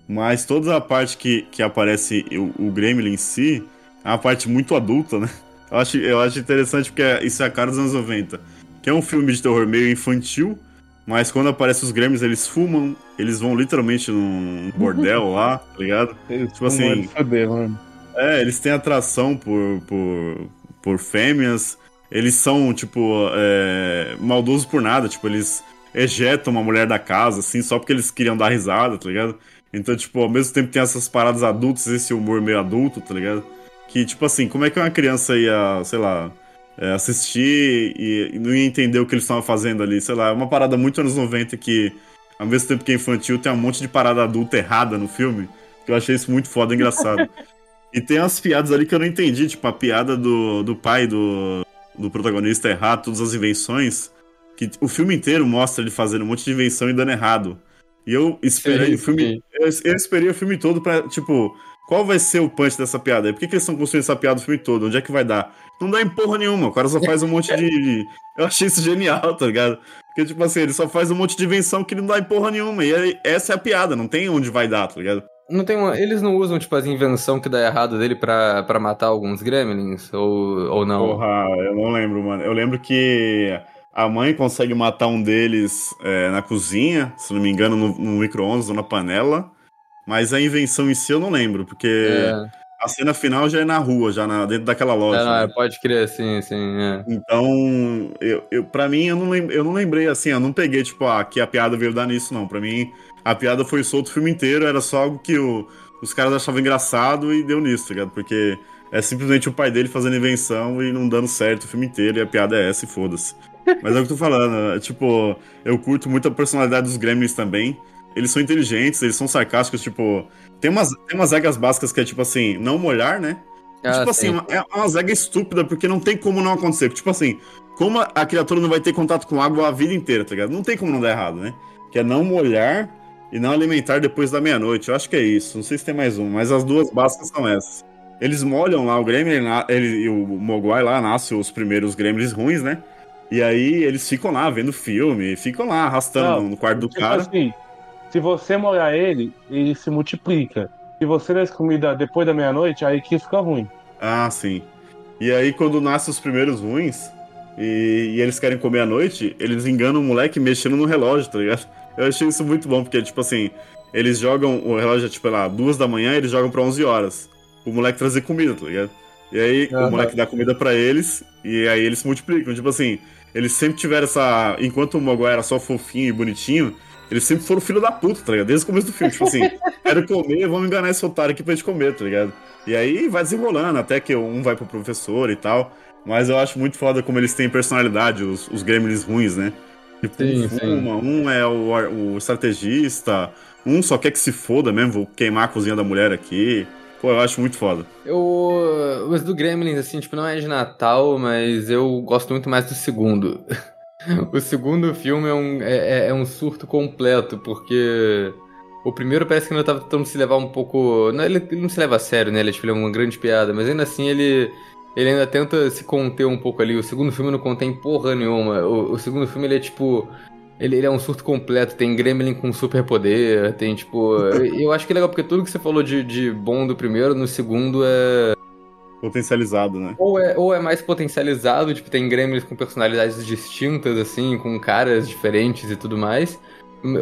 Mas toda a parte que, que aparece o, o Gremlin em si é uma parte muito adulta, né? Eu acho, eu acho interessante porque isso é a cara dos anos 90. Que é um filme de terror meio infantil, mas quando aparecem os Gremlins, eles fumam, eles vão literalmente num bordel lá, tá ligado? Eles tipo assim. Foder, mano. É, eles têm atração por, por, por fêmeas eles são, tipo, é, maldosos por nada. Tipo, eles ejetam uma mulher da casa, assim, só porque eles queriam dar risada, tá ligado? Então, tipo, ao mesmo tempo tem essas paradas adultas, esse humor meio adulto, tá ligado? Que, tipo assim, como é que uma criança ia, sei lá, é, assistir e, e, não ia entender o que eles estavam fazendo ali? Sei lá, é uma parada muito anos 90 que, ao mesmo tempo que é infantil, tem um monte de parada adulta errada no filme. Que eu achei isso muito foda engraçado. e tem umas piadas ali que eu não entendi, tipo, a piada do, do pai do, do protagonista errar todas as invenções, que o filme inteiro mostra ele fazendo um monte de invenção e dando errado. E eu esperei sim, o filme. Eu, eu, esperei o filme todo pra, tipo, qual vai ser o punch dessa piada? Por que, que eles estão construindo essa piada o filme todo? Onde é que vai dar? Não dá em porra nenhuma, o cara só faz um monte de. Eu achei isso genial, tá ligado? Porque, tipo assim, ele só faz um monte de invenção que não dá em porra nenhuma. E aí, essa é a piada, não tem onde vai dar, tá ligado? Não tem uma- Eles não usam, tipo, as invenção que dá errado dele pra, pra matar alguns gremlins? Ou, ou não? Porra, eu não lembro, mano. Eu lembro que a mãe consegue matar um deles é, na cozinha, se não me engano, no, no micro-ondas ou na panela. Mas a invenção em si eu não lembro, porque É, a cena final já é na rua, já na- dentro daquela loja. é, não, né? é, pode crer, sim, sim. É. Então, eu, eu, pra mim, eu não, eu não lembrei assim, eu não peguei, tipo, ah, que a piada veio dar nisso, não. Pra mim, a piada foi solta o filme inteiro, era só algo que o- os caras achavam engraçado e deu nisso, tá ligado? Porque é simplesmente o pai dele fazendo invenção e não dando certo o filme inteiro, e a piada é essa e foda-se. Mas é o que eu tô falando, é, tipo, eu curto muito a personalidade dos Gremlins também. Eles são inteligentes, eles são sarcásticos, tipo. Tem umas, tem umas regras básicas que é tipo assim, não molhar, né? Ah, tipo assim, sim. uma- é uma zaga estúpida, porque não tem como não acontecer. Tipo assim, como a, a criatura não vai ter contato com água a vida inteira, tá ligado? Não tem como não dar errado, né? Que é não molhar e não alimentar depois da meia-noite. Eu acho que é isso. Não sei se tem mais um, mas as duas básicas são essas. Eles molham lá o Gremlin, ele, e o Mogwai lá nasce os primeiros Gremlins ruins, né? E aí eles ficam lá vendo filme, ficam lá arrastando Não, no- no quarto do Tipo cara. assim, se você molhar ele, ele se multiplica. Se você der comida depois da meia-noite, aí que fica ruim. Ah, sim. E aí, quando nascem os primeiros ruins e, e eles querem comer à noite, eles enganam o moleque mexendo no relógio, tá ligado? Eu achei isso muito bom, porque, tipo assim, eles jogam, o relógio é tipo lá, duas da manhã, eles jogam pra 11 horas. O moleque trazer comida, tá ligado? E aí, Aham. o moleque dá comida pra eles, e aí eles se multiplicam. Tipo assim, eles sempre tiveram essa. Enquanto o Mogwai era só fofinho e bonitinho, eles sempre foram filho da puta, tá ligado? Desde o começo do filme. Tipo assim, quero comer, vamos enganar esse otário aqui pra gente comer, tá ligado? E aí vai desenrolando, até que um vai pro professor e tal. Mas eu acho muito foda como eles têm personalidade, os, os gremlins ruins, né? Tipo, Sim, um sim. fuma, um é o, o estrategista, um só quer que se foda mesmo, vou queimar a cozinha da mulher aqui. Pô, eu acho muito foda. Eu. Mas do Gremlins, assim, tipo, não é de Natal, mas eu gosto muito mais do segundo. o segundo filme é um, é, é- é um surto completo, porque. O primeiro parece que ainda tava tentando se levar um pouco. Não, ele, ele não se leva a sério, né? Ele, tipo, ele é uma grande piada, mas ainda assim ele. Ele ainda tenta se conter um pouco ali. O segundo filme não contém porra nenhuma. O, o segundo filme ele é tipo. Ele, ele é um surto completo, tem Gremlin com superpoder, tem tipo. eu, eu acho que é legal, porque tudo que você falou de, de bom do primeiro, no segundo é. Potencializado, né? Ou é, ou é mais potencializado, tipo, tem Gremlins com personalidades distintas, assim, com caras diferentes e tudo mais.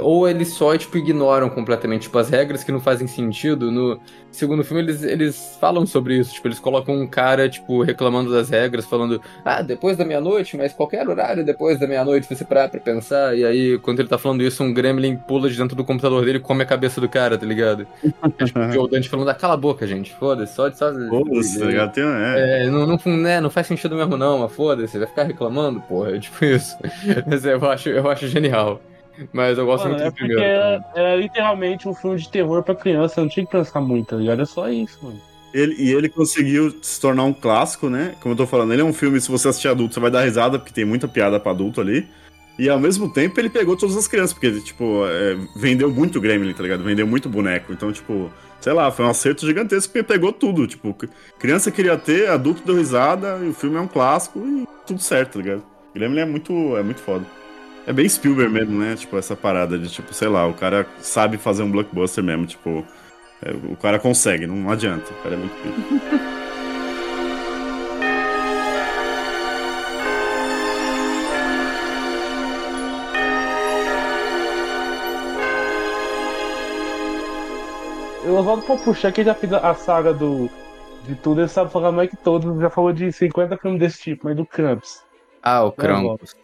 Ou eles só, tipo, ignoram completamente, tipo, as regras que não fazem sentido. No segundo filme, eles, eles falam sobre isso, tipo, eles colocam um cara, tipo, reclamando das regras, falando, ah, depois da meia-noite, mas qualquer horário depois da meia-noite, você parar pra pensar. E aí, quando ele tá falando isso, um Gremlin pula de dentro do computador dele e come a cabeça do cara, tá ligado? É, tipo, o Dante falando, ah, cala a boca, gente, foda-se, só de só. Foda-se, tá ligado? Tem, é. É, não, não, né, não faz sentido mesmo não, mas foda-se, vai ficar reclamando, porra, é tipo isso. Mas eu acho, eu acho genial. Mas eu gosto Mano, muito é do porque primeiro. era, era literalmente um filme de terror pra criança, não tinha que pensar muito, tá ligado? É só isso, mano. Ele, e ele conseguiu se tornar um clássico, né? Como eu tô falando, ele é um filme, se você assistir adulto, você vai dar risada, porque tem muita piada pra adulto ali. E ao mesmo tempo ele pegou todas as crianças, porque, tipo, é, vendeu muito Gremlin, tá ligado? Vendeu muito boneco. Então, tipo, sei lá, foi um acerto gigantesco, porque pegou tudo. Tipo, criança queria ter, adulto deu risada, e o filme é um clássico e tudo certo, tá ligado? Gremlin é muito, é muito foda. É bem Spielberg mesmo, né? Tipo, essa parada de, tipo, sei lá, o cara sabe fazer um blockbuster mesmo, tipo... é, o cara consegue, não adianta. O cara é muito pica. Eu volto pra puxar que já fez a saga do. De tudo, ele sabe falar mais que todos. Já falou de 50 filmes desse tipo, mas do Krampus. Ah, o Krampus.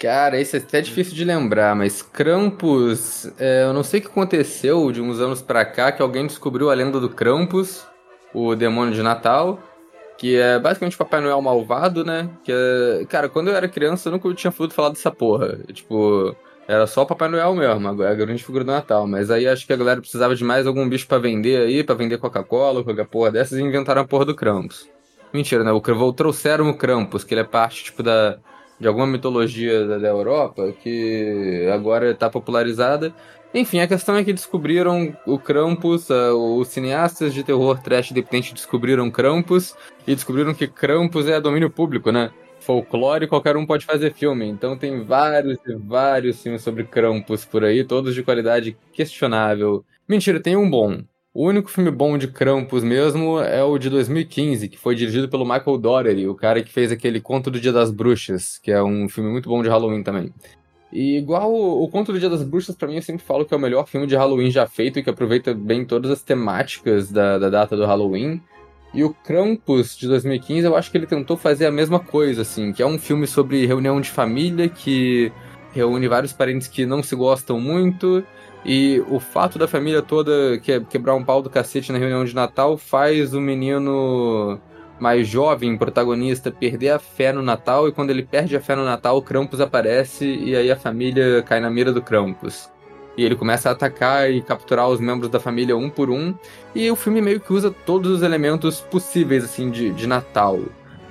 Cara, esse é até difícil de lembrar, mas Krampus, é, eu não sei o que aconteceu de uns anos pra cá, que alguém descobriu a lenda do Krampus, o demônio de Natal, que é basicamente Papai Noel malvado, né? Que é, cara, quando eu era criança, eu nunca tinha ouvido falar dessa porra. Tipo, era só Papai Noel mesmo, a grande figura do Natal. Mas aí acho que a galera precisava de mais algum bicho pra vender aí, pra vender Coca-Cola, qualquer porra dessas, e inventaram a porra do Krampus. Mentira, né? O, trouxeram o Krampus, que ele é parte, tipo, da, de alguma mitologia da, da Europa, que agora tá popularizada. Enfim, a questão é que descobriram o Krampus, os cineastas de terror trash independente descobriram Krampus e descobriram que Krampus é domínio público, né? Folclore, qualquer um pode fazer filme. Então tem vários e vários filmes sobre Krampus por aí, todos de qualidade questionável. Mentira, tem um bom. O único filme bom de Krampus mesmo é o de 2015, que foi dirigido pelo Michael Dougherty, o cara que fez aquele Conto do Dia das Bruxas, que é um filme muito bom de Halloween também. E igual o, Conto do Dia das Bruxas, pra mim, eu sempre falo que é o melhor filme de Halloween já feito e que aproveita bem todas as temáticas da, da data do Halloween. E o Krampus, de 2015, eu acho que ele tentou fazer a mesma coisa, assim, que é um filme sobre reunião de família que reúne vários parentes que não se gostam muito. E o fato da família toda que- quebrar um pau do cacete na reunião de Natal faz o menino mais jovem, protagonista, perder a fé no Natal. E quando ele perde a fé no Natal, o Krampus aparece e aí a família cai na mira do Krampus. E ele começa a atacar e capturar os membros da família um por um. E o filme meio que usa todos os elementos possíveis, assim, de, de Natal.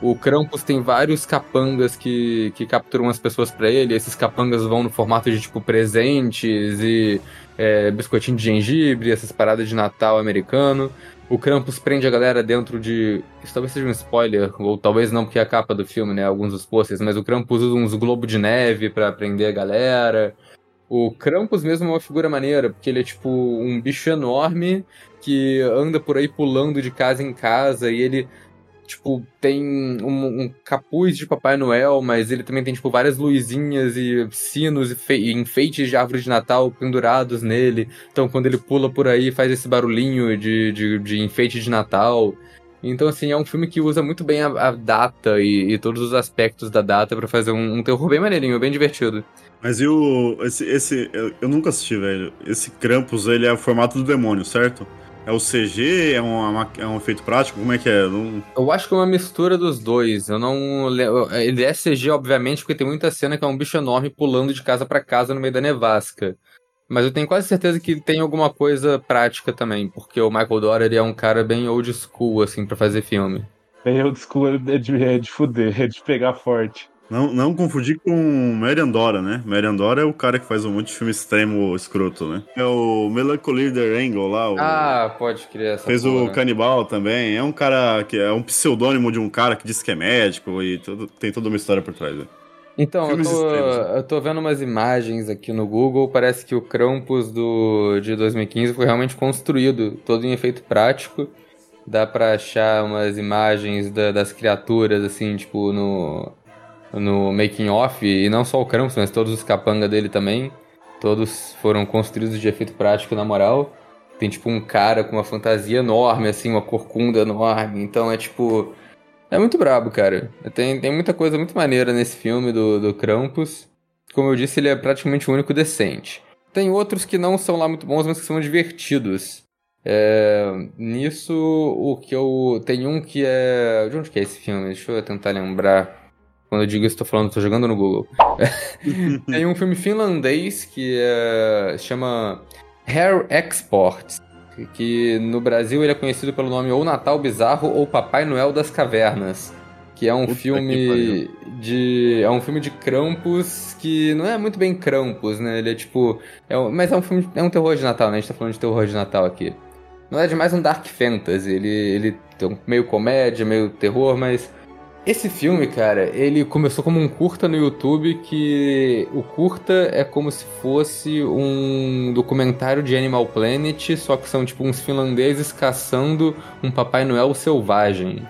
O Krampus tem vários capangas que, que capturam as pessoas pra ele. Esses capangas vão no formato de, tipo, presentes e é, biscoitinho de gengibre, essas paradas de Natal americano. O Krampus prende a galera dentro de. Isso talvez seja um spoiler, ou talvez não, porque é a capa do filme, né? Alguns dos posters, mas o Krampus usa uns globos de neve pra prender a galera. O Krampus mesmo é uma figura maneira, porque ele é tipo um bicho enorme que anda por aí pulando de casa em casa e ele, tipo, tem um, um capuz de Papai Noel, mas ele também tem, tipo, várias luzinhas e sinos e, e enfeites de árvore de Natal pendurados nele. Então, quando ele pula por aí, faz esse barulhinho de, de, de enfeite de Natal. Então, assim, é um filme que usa muito bem a, a data e, e todos os aspectos da data pra fazer um, um terror bem maneirinho, bem divertido. Mas e o. Esse. esse eu, eu nunca assisti, velho. Esse Krampus, ele é o formato do demônio, certo? É o CG? É, uma ma- é um efeito prático? Como é que é? Não- Eu acho que é uma mistura dos dois. Eu não. le- Ele é CG, obviamente, porque tem muita cena que é um bicho enorme pulando de casa pra casa no meio da nevasca. Mas eu tenho quase certeza que tem alguma coisa prática também, porque o Michael Dougherty é um cara bem old school, assim, pra fazer filme. Bem old school é de, é de fuder, é de pegar forte. Não, não confundir com Marian Dora, né? Marian Dora é o cara que faz um monte de filme extremo escroto, né? É o Melancholy The Angle lá, o... Ah, pode crer essa Fez o porra. Canibal também. É um cara que é um pseudônimo de um cara que diz que é médico e tudo- tem toda uma história por trás. Né? Então, eu tô, eu tô vendo umas imagens aqui no Google, parece que o Krampus do, de 2015 foi realmente construído, todo em efeito prático. Dá pra achar umas imagens da- das criaturas, assim, tipo, no, no making off, e não só o Krampus, mas todos os capanga dele também. Todos foram construídos de efeito prático, na moral. Tem, tipo, um cara com uma fantasia enorme, assim, uma corcunda enorme. Então, é, tipo... É muito brabo, cara. Tem, tem muita coisa muito maneira nesse filme do, do Krampus. Como eu disse, ele é praticamente o único decente. Tem outros que não são lá muito bons, mas que são divertidos. É, nisso, o que eu. Tem um que é. De onde que é esse filme? Deixa eu tentar lembrar. Quando eu digo isso, tô falando, tô jogando no Google. Tem um filme finlandês que é, chama Hair Exports, que no Brasil ele é conhecido pelo nome ou Natal Bizarro ou Papai Noel das Cavernas, que é um Puta filme de é um filme de Krampus que não é muito bem Krampus, né? Ele é tipo, é um- mas é um filme, é um terror de Natal, né? A gente tá falando de terror de Natal aqui. Verdade, é mais um dark fantasy. Ele ele um meio comédia, meio terror, mas esse filme, cara, ele começou como um curta no YouTube que o curta é como se fosse um documentário de Animal Planet, só que são tipo uns finlandeses caçando um Papai Noel selvagem.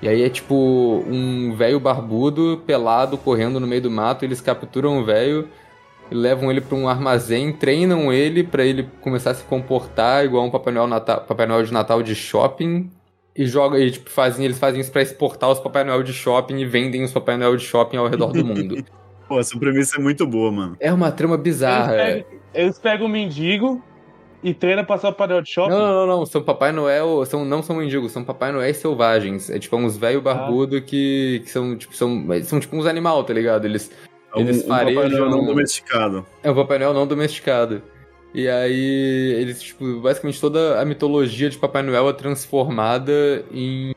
E aí é tipo um velho barbudo, pelado, correndo no meio do mato, eles capturam o velho levam ele pra um armazém, treinam ele pra ele começar a se comportar igual um Papai Noel, Natal, Papai Noel de Natal de shopping e joga e tipo fazem eles fazem isso pra exportar os Papai Noel de shopping e vendem os Papai Noel de shopping ao redor do mundo. Pô, essa premissa é muito boa, mano. é uma trama bizarra. Eles é. pegam, eles pegam o mendigo e treinam pra ser o painel de shopping. Não, não, não, não, são Papai Noel, são não são mendigos, são Papai Noel selvagens. É tipo uns velho barbudo que, que são tipo são, são tipo uns animal, tá ligado? Eles É um, Eles um Papai Noel não domesticado. É o Papai Noel não domesticado. E aí, eles, tipo, basicamente toda a mitologia de Papai Noel é transformada em,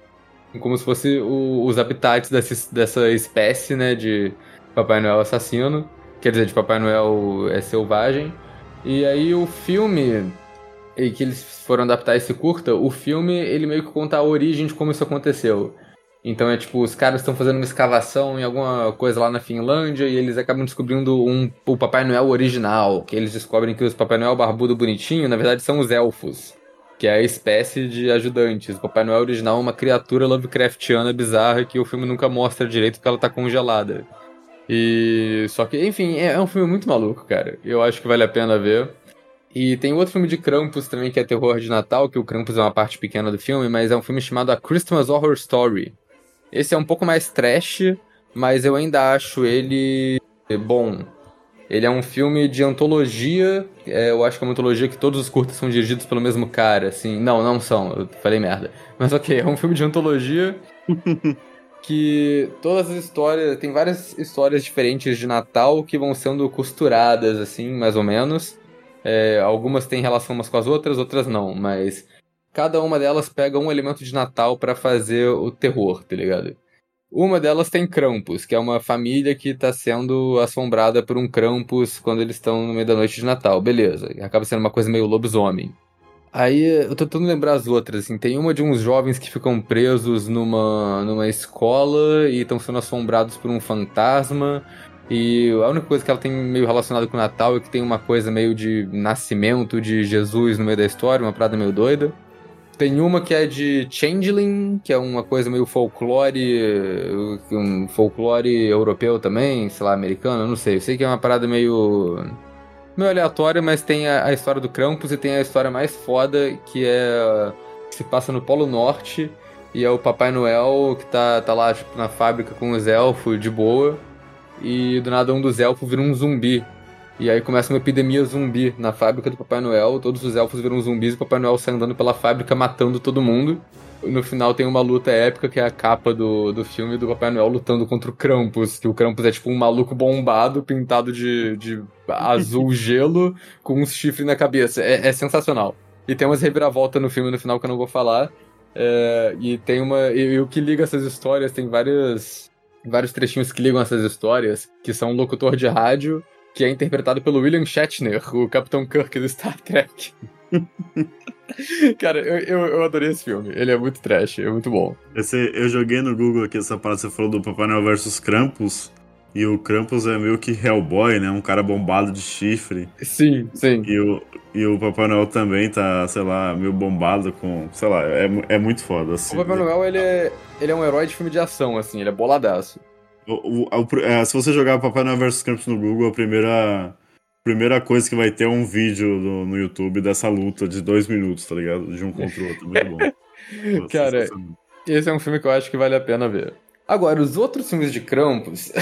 em como se fosse o- os habitats dessa, dessa espécie, né, de Papai Noel assassino. Quer dizer, de Papai Noel é selvagem. E aí o filme, e que eles foram adaptar esse curta, o filme ele meio que conta a origem de como isso aconteceu. Então é tipo, os caras estão fazendo uma escavação em alguma coisa lá na Finlândia e eles acabam descobrindo um, o Papai Noel original. Que eles descobrem que os Papai Noel barbudo bonitinho, na verdade, são os elfos. Que é a espécie de ajudantes. O Papai Noel original é uma criatura Lovecraftiana bizarra que o filme nunca mostra direito porque ela tá congelada. E. Só que, enfim, é, é um filme muito maluco, cara. Eu acho que vale a pena ver. E tem outro filme de Krampus também que é terror de Natal, que o Krampus é uma parte pequena do filme, mas é um filme chamado A Christmas Horror Story. Esse é um pouco mais trash, mas eu ainda acho ele bom. Ele é um filme de antologia, é, eu acho que é uma antologia que todos os curtas são dirigidos pelo mesmo cara, assim. Não, não são, eu falei merda. Mas ok, é um filme de antologia que todas as histórias, tem várias histórias diferentes de Natal que vão sendo costuradas, assim, mais ou menos. É, algumas têm relação umas com as outras, outras não, mas cada uma delas pega um elemento de Natal para fazer o terror, tá ligado? Uma delas tem Krampus, que é uma família que tá sendo assombrada por um Krampus quando eles estão no meio da noite de Natal. Beleza, acaba sendo uma coisa meio lobisomem. Aí eu tô tentando lembrar as outras, assim. Tem uma de uns jovens que ficam presos numa, numa escola e estão sendo assombrados por um fantasma. E a única coisa que ela tem meio relacionada com o Natal é que tem uma coisa meio de nascimento de Jesus no meio da história, uma parada meio doida. Tem uma que é de Changeling, que é uma coisa meio folclore, um folclore europeu também, sei lá, americano, não sei. Eu sei que é uma parada meio meio aleatória, mas tem a, a história do Krampus e tem a história mais foda que é que se passa no Polo Norte e é o Papai Noel que tá, tá lá tipo, na fábrica com os elfos de boa e do nada um dos elfos vira um zumbi e aí começa uma epidemia zumbi na fábrica do Papai Noel, todos os elfos viram zumbis e o Papai Noel sai andando pela fábrica matando todo mundo. E no final tem uma luta épica que é a capa do, do filme do Papai Noel lutando contra o Krampus, que o Krampus é tipo um maluco bombado, pintado de, de azul gelo, com uns chifres na cabeça. É, é sensacional. E tem umas reviravoltas no filme no final que eu não vou falar. É, e tem uma. E, e o que liga essas histórias tem vários vários trechinhos que ligam essas histórias, que são um locutor de rádio que é interpretado pelo William Shatner, o Capitão Kirk do Star Trek. Cara, eu, eu, eu, adorei esse filme. Ele é muito trash, é muito bom. Esse, eu joguei no Google aqui essa parte, você falou do Papai Noel versus Krampus. E o Krampus é meio que Hellboy, né? Um cara bombado de chifre. Sim, sim. E o, e o Papai Noel também tá, sei lá, meio bombado com. Sei lá, é, é muito foda. Assim, o Papai Noel, ele é, ele é um herói de filme de ação, assim, ele é boladaço. O, o, o, é, se você jogar Papai Noel vs Krampus no Google, a primeira, primeira coisa que vai ter é um vídeo no, no YouTube dessa luta de dois minutos, tá ligado? De um contra o outro. Muito bom. Cara, esse é um filme que eu acho que vale a pena ver. Agora, os outros filmes de Krampus.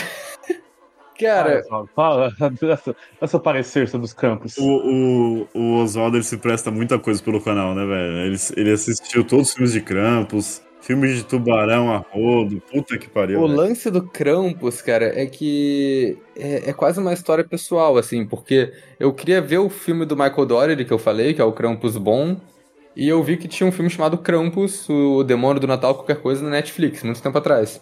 Cara. Fala, fala seu parecer sobre os campos. O, o, o Oswaldo ele se presta muita coisa pelo canal, né, velho? Ele, ele assistiu todos os filmes de Krampus. Filmes de tubarão a rodo, puta que pariu. O lance do Krampus, cara, é que é, é, quase uma história pessoal, assim, porque eu queria ver o filme do Michael Dougherty, que eu falei, que é o Krampus Bom, e eu vi que tinha um filme chamado Krampus, o Demônio do Natal, qualquer coisa, na Netflix, muito tempo atrás.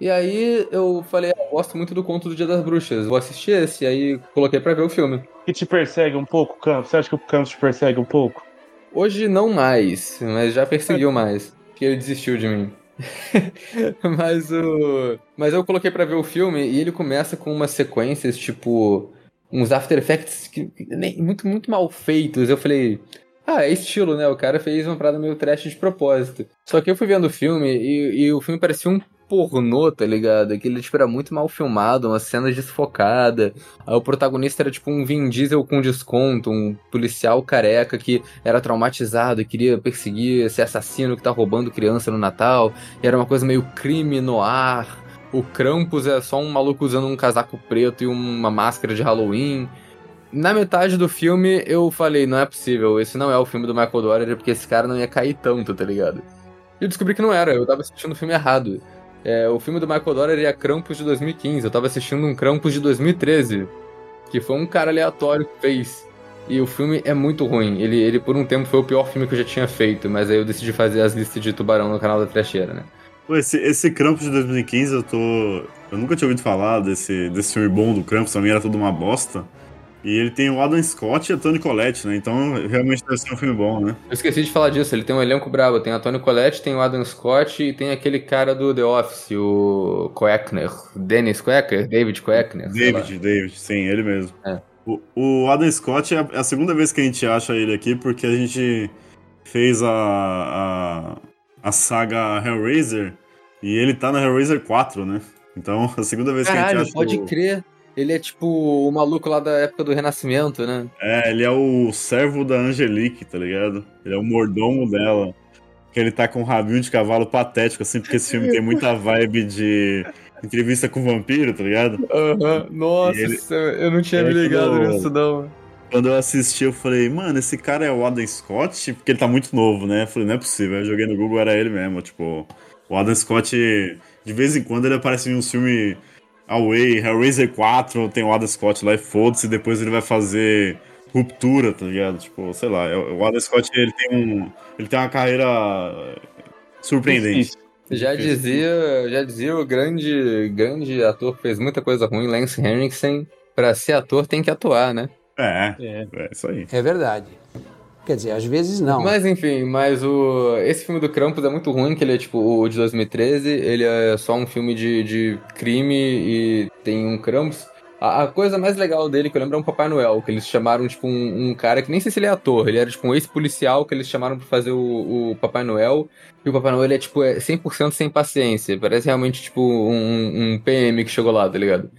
E aí eu falei, ah, gosto muito do conto do Dia das Bruxas, vou assistir esse, e aí coloquei pra ver o filme. E te persegue um pouco, Campos? Você acha que o Campos te persegue um pouco? Hoje não mais, mas já perseguiu mais que ele desistiu de mim. mas o. Mas eu coloquei para ver o filme e ele começa com umas sequências, tipo. Uns After Effects que, muito, muito mal feitos. Eu falei. Ah, é estilo, né? O cara fez uma parada meio trash de propósito. Só que eu fui vendo o filme e, e o filme parecia um pornô, tá ligado? Aquele, tipo, era muito mal filmado, uma cena desfocada. Aí o protagonista era, tipo, um Vin Diesel com desconto, um policial careca que era traumatizado e queria perseguir esse assassino que tá roubando criança no Natal. E era uma coisa meio crime no ar. O Krampus é só um maluco usando um casaco preto e uma máscara de Halloween. Na metade do filme eu falei, não é possível, esse não é o filme do Michael Dougherty, porque esse cara não ia cair tanto, tá ligado? E eu descobri que não era, eu tava assistindo o filme errado. É, o filme do Michael Dougherty é Krampus de 2015. Eu tava assistindo um Krampus de 2013. Que foi um cara aleatório que fez. E o filme é muito ruim. Ele, ele, por um tempo, foi o pior filme que eu já tinha feito. Mas aí eu decidi fazer as listas de tubarão no canal da Trecheira, né? Esse, esse Krampus de 2015, eu tô. Eu nunca tinha ouvido falar desse, desse filme bom do Krampus. Pra mim era tudo uma bosta. E ele tem o Adam Scott e a Toni Collette, né? Então realmente deve ser um filme bom, né? Eu esqueci de falar disso, ele tem um elenco brabo. Tem a Tony Collette, tem o Adam Scott e tem aquele cara do The Office, o Koechner. Dennis Koechner? David Koechner? David, David, sim, ele mesmo. É. O, o Adam Scott é a, é a segunda vez que a gente acha ele aqui, porque a gente fez a, a, a saga Hellraiser e ele tá na Hellraiser 4, né? Então, a segunda vez que a Caralho, gente acha. pode o- crer. Ele é tipo o maluco lá da época do Renascimento, né? É, ele é o servo da Angelique, tá ligado? Ele é o mordomo dela. Que ele tá com um rabinho de cavalo patético, assim, porque esse filme tem muita vibe de entrevista com o vampiro, tá ligado? Aham, Nossa, ele- isso- eu não tinha É me ligado aquilo- nisso, não. Quando eu assisti, eu falei, mano, esse cara é o Adam Scott? Porque ele tá muito novo, né? Eu falei, não é possível. Eu joguei no Google, era ele mesmo. Tipo, o Adam Scott, de vez em quando, ele aparece em um filme Away, Hellraiser 4, tem o Adam Scott lá e foda-se, depois ele vai fazer Ruptura, tá ligado? Tipo, sei lá, é- o Adam Scott, ele tem um. Ele tem uma carreira surpreendente. Já dizia, já dizia o grande, grande ator que fez muita coisa ruim, Lance Henriksen. Pra ser ator tem que atuar, né? É, É. é isso aí. É verdade. Quer dizer, às vezes não. Mas enfim, mas o esse filme do Krampus é muito ruim, que ele é tipo o de 2013, ele é só um filme de, de crime e tem um Krampus. A, a coisa mais legal dele que eu lembro é um Papai Noel, que eles chamaram tipo um, um cara que nem sei se ele é ator, ele era tipo um ex-policial que eles chamaram pra fazer o, o Papai Noel. E o Papai Noel ele é tipo é 100% sem paciência, parece realmente tipo um, um PM que chegou lá, tá ligado?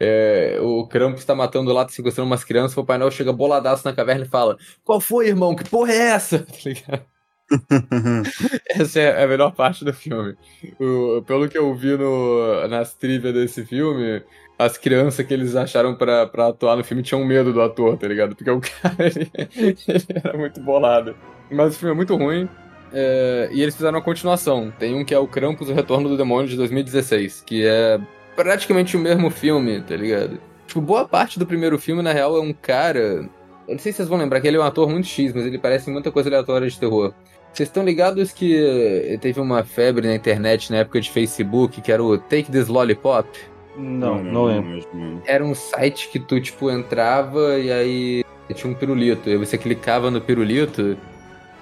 É, o Krampus tá matando lá, tá sequestrando umas crianças, o Papai Noel chega boladaço na caverna e fala: Qual foi, irmão? Que porra é essa? Tá ligado? Essa é a melhor parte do filme. O- pelo que eu vi no, nas trivias desse filme, as crianças que eles acharam pra, pra atuar no filme tinham medo do ator, tá ligado? Porque o cara ele, ele era muito bolado. Mas o filme é muito ruim. é, e eles fizeram uma continuação. Tem um que é o Krampus, o Retorno do Demônio de 2016, que é praticamente o mesmo filme, tá ligado? Tipo, boa parte do primeiro filme, na real, é um cara. Eu não sei se vocês vão lembrar que ele é um ator muito X, mas ele parece muita coisa aleatória de terror. Vocês estão ligados que eh, teve uma febre na internet na época de Facebook, que era o Take This Lollipop? Não, não, lembro. Era um site que tu, tipo, entrava e aí tinha um pirulito. E aí você clicava no pirulito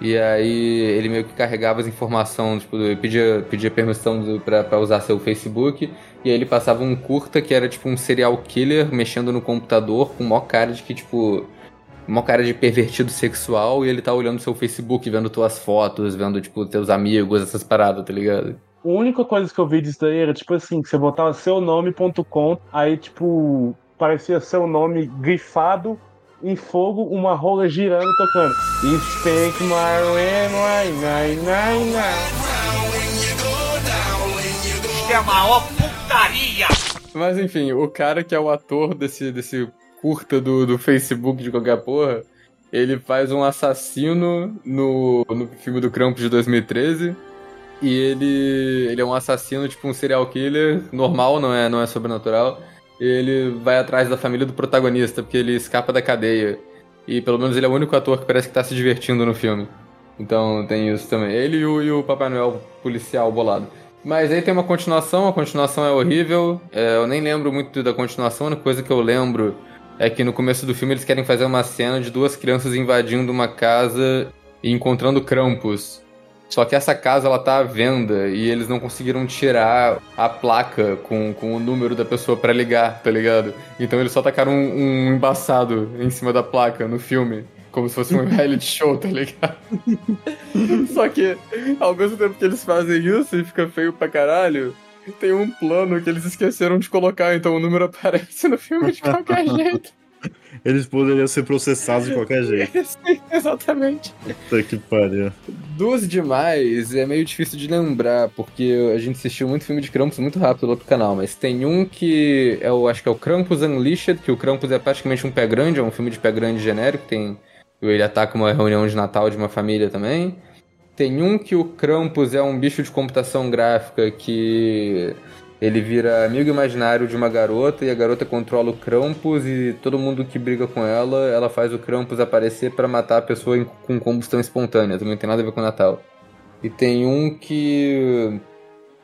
e aí ele meio que carregava as informações, tipo, pedia, pedia permissão do- pra, usar seu Facebook. E aí ele passava um curta que era, tipo, um serial killer mexendo no computador com maior cara de que, tipo... Mó cara de pervertido sexual e ele tá olhando seu Facebook, vendo tuas fotos, vendo, tipo, teus amigos, essas paradas, tá ligado? A única coisa que eu vi disso daí era, tipo assim, que você botava seu nome.com, aí, tipo, parecia seu nome grifado em fogo, uma rola girando tocando. Speak my way, my, my, my, my. Mas enfim, o cara que é o ator desse, desse curta do, do Facebook de qualquer porra, ele faz um assassino no, no filme do Krampus de 2013. E ele, ele é um assassino, tipo um serial killer, normal, não é, não é sobrenatural. Ele vai atrás da família do protagonista, porque ele escapa da cadeia. E pelo menos ele é o único ator que parece que tá se divertindo no filme. Então tem isso também. Ele e o, e o Papai Noel policial bolado. Mas aí tem uma continuação, a continuação é horrível. É, eu nem lembro muito da continuação, a única coisa que eu lembro é que no começo do filme eles querem fazer uma cena de duas crianças invadindo uma casa e encontrando Krampus. Só que essa casa ela tá à venda e eles não conseguiram tirar a placa com, com o número da pessoa pra ligar, tá ligado? Então eles só tacaram um, um embaçado em cima da placa no filme. Como se fosse um reality show, tá ligado? Só que, ao mesmo tempo que eles fazem isso e fica feio pra caralho, tem um plano que eles esqueceram de colocar, então o número aparece no filme de qualquer jeito. Eles poderiam ser processados de qualquer jeito. Sim, exatamente. Puta que pariu. Dos demais, é meio difícil de lembrar, porque a gente assistiu muito filme de Krampus muito rápido lá pro canal, mas tem um que é o, acho que é o Krampus Unleashed, que o Krampus é praticamente um pé grande, é um filme de pé grande genérico, tem ele ataca uma reunião de Natal de uma família também. Tem um que o Krampus é um bicho de computação gráfica que ele vira amigo imaginário de uma garota e a garota controla o Krampus e todo mundo que briga com ela, ela faz o Krampus aparecer pra matar a pessoa em- com combustão espontânea. Também não tem nada a ver com o Natal. E tem um que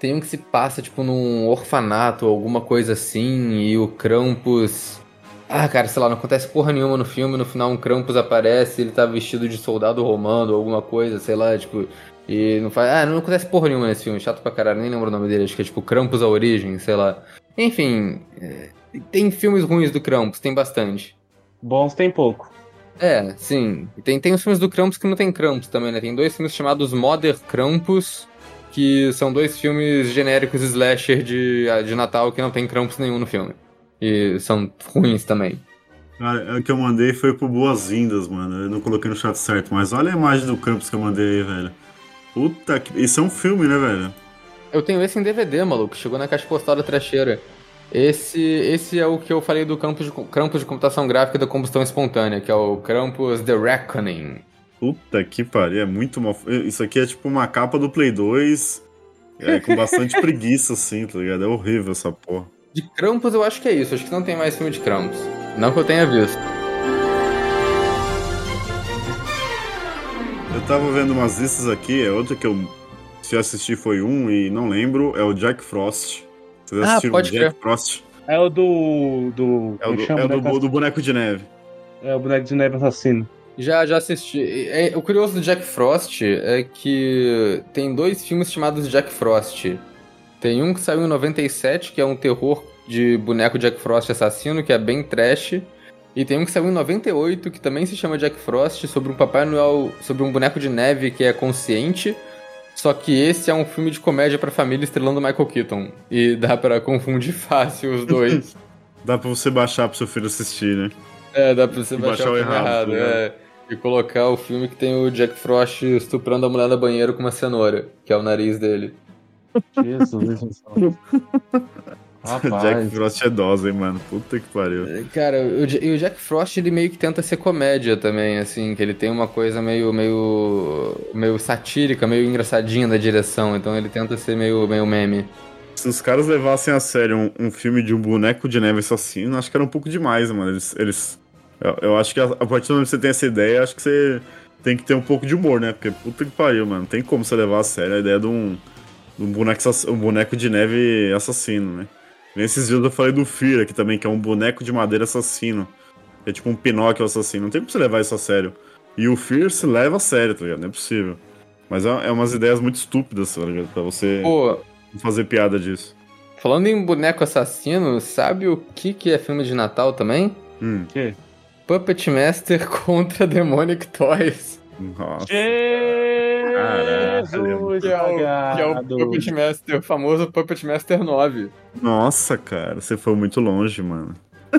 tem um que se passa tipo num orfanato, alguma coisa assim, e o Krampus Ah, cara, sei lá, não acontece porra nenhuma no filme, no final um Krampus aparece, ele tá vestido de soldado romano alguma coisa, sei lá, tipo. E não faz. Ah, não acontece porra nenhuma nesse filme, chato pra caralho, nem lembro o nome dele, acho que é tipo Krampus a Origem, sei lá. Enfim, é, tem filmes ruins do Krampus, tem bastante. Bons tem pouco. É, sim. E Tem, tem os filmes do Krampus que não tem Krampus também, né? Tem dois filmes chamados Mother Krampus, que são dois filmes genéricos slasher de, de Natal que não tem Krampus nenhum no filme. E são ruins também. Cara, o que eu mandei foi pro Boas-Vindas, mano. Eu não coloquei no chat certo, mas olha a imagem do campus que eu mandei aí, velho. Puta que. Isso é um filme, né, velho? Eu tenho esse em DVD, maluco. Chegou na caixa postal da trecheira. Esse, esse é o que eu falei do campus de, campus de computação gráfica da combustão espontânea, que é o Krampus The Reckoning. Puta que pariu, é muito mal. Isso aqui é tipo uma capa do Play 2, é, com bastante preguiça, assim, tá ligado? É horrível essa porra. De Krampus eu acho que é isso. Acho que não tem mais filme de Krampus. Não que eu tenha visto. Tava vendo umas listas aqui, é outra que eu se eu assisti foi um e não lembro, é o Jack Frost. Vocês Ah, assistiram pode o Jack crer. Frost? É o do. do É o como do, chama, é o né, do, cara? do boneco de neve. É o boneco de neve assassino. Já, já assisti. É, o curioso do Jack Frost é que tem dois filmes chamados Jack Frost. Tem um que saiu em 97, que é um terror de boneco Jack Frost assassino, que é bem trash. E tem um que saiu em 98, que também se chama Jack Frost, sobre um Papai Noel, sobre um boneco de neve que é consciente. Só que esse é um filme de comédia pra família estrelando Michael Keaton. E dá pra confundir fácil os dois. Dá pra você baixar pro seu filho assistir, né? É, dá pra você E baixar, baixar o o filme errado, errado, ligado? é. E colocar o filme que tem o Jack Frost estuprando a mulher no banheiro com uma cenoura, que é o nariz dele. Jesus, Jesus. Jack Rapaz. Frost é dose, hein, mano? Puta que pariu. Cara, o, e o Jack Frost, ele meio que tenta ser comédia também, assim, que ele tem uma coisa meio, meio, meio satírica, meio engraçadinha na direção, então ele tenta ser meio, meio meme. Se os caras levassem a sério um, um filme de um boneco de neve assassino, acho que era um pouco demais, mano. Eles. eles eu, eu acho que a, a partir do momento que você tem essa ideia, acho que você tem que ter um pouco de humor, né? Porque puta que pariu, mano. Não tem como você levar a sério a ideia de um, de um, boneco, um boneco de neve assassino, né? Nesses dias eu falei do Fear aqui também, que é um boneco de madeira assassino. É tipo um Pinóquio assassino. Não tem como você levar isso a sério. E o Fear se leva a sério, tá ligado? Não é possível. Mas é, é umas ideias muito estúpidas, tá ligado? Pra você Pô, fazer piada disso. falando em boneco assassino, sabe o que, que é filme de Natal também? Hum, Que? Puppet Master contra Demonic Toys. Nossa. Jesus, Que é o, que é o. Puppet Master, o famoso Puppet Master 9. Nossa, cara, você foi muito longe, mano.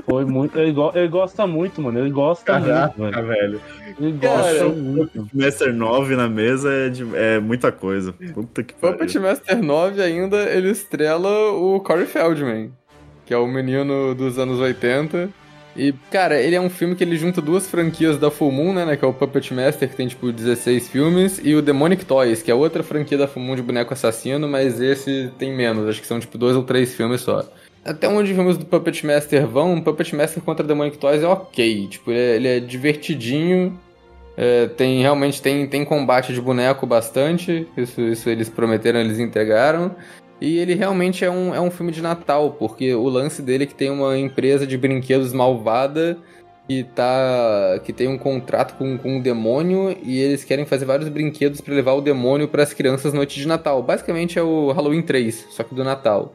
Foi muito. Ele, go- ele gosta muito, mano. Ele gosta muito, mano. velho. Ele Cara, gosta muito. Master 9 na mesa é, de- é muita coisa. Puta que Puppet pariu. Master 9 ainda, ele estrela o Corey Feldman, que é o menino dos anos 80. E, cara, ele é um filme que ele junta duas franquias da Full Moon, né, né, que é o Puppet Master, que tem, tipo, 16 filmes, e o Demonic Toys, que é outra franquia da Full Moon de boneco assassino, mas esse tem menos, acho que são, tipo, dois ou três filmes só. Até onde os filmes do Puppet Master vão, Puppet Master contra Demonic Toys é ok, tipo, ele é, ele é divertidinho, é, tem realmente tem, tem combate de boneco bastante. Isso, isso eles prometeram, eles entregaram. E ele realmente é um, é um filme de Natal, porque o lance dele é que tem uma empresa de brinquedos malvada que, tá, que tem um contrato com, com um demônio e eles querem fazer vários brinquedos pra levar o demônio pras crianças noite de Natal. Basicamente é o Halloween 3, só que do Natal.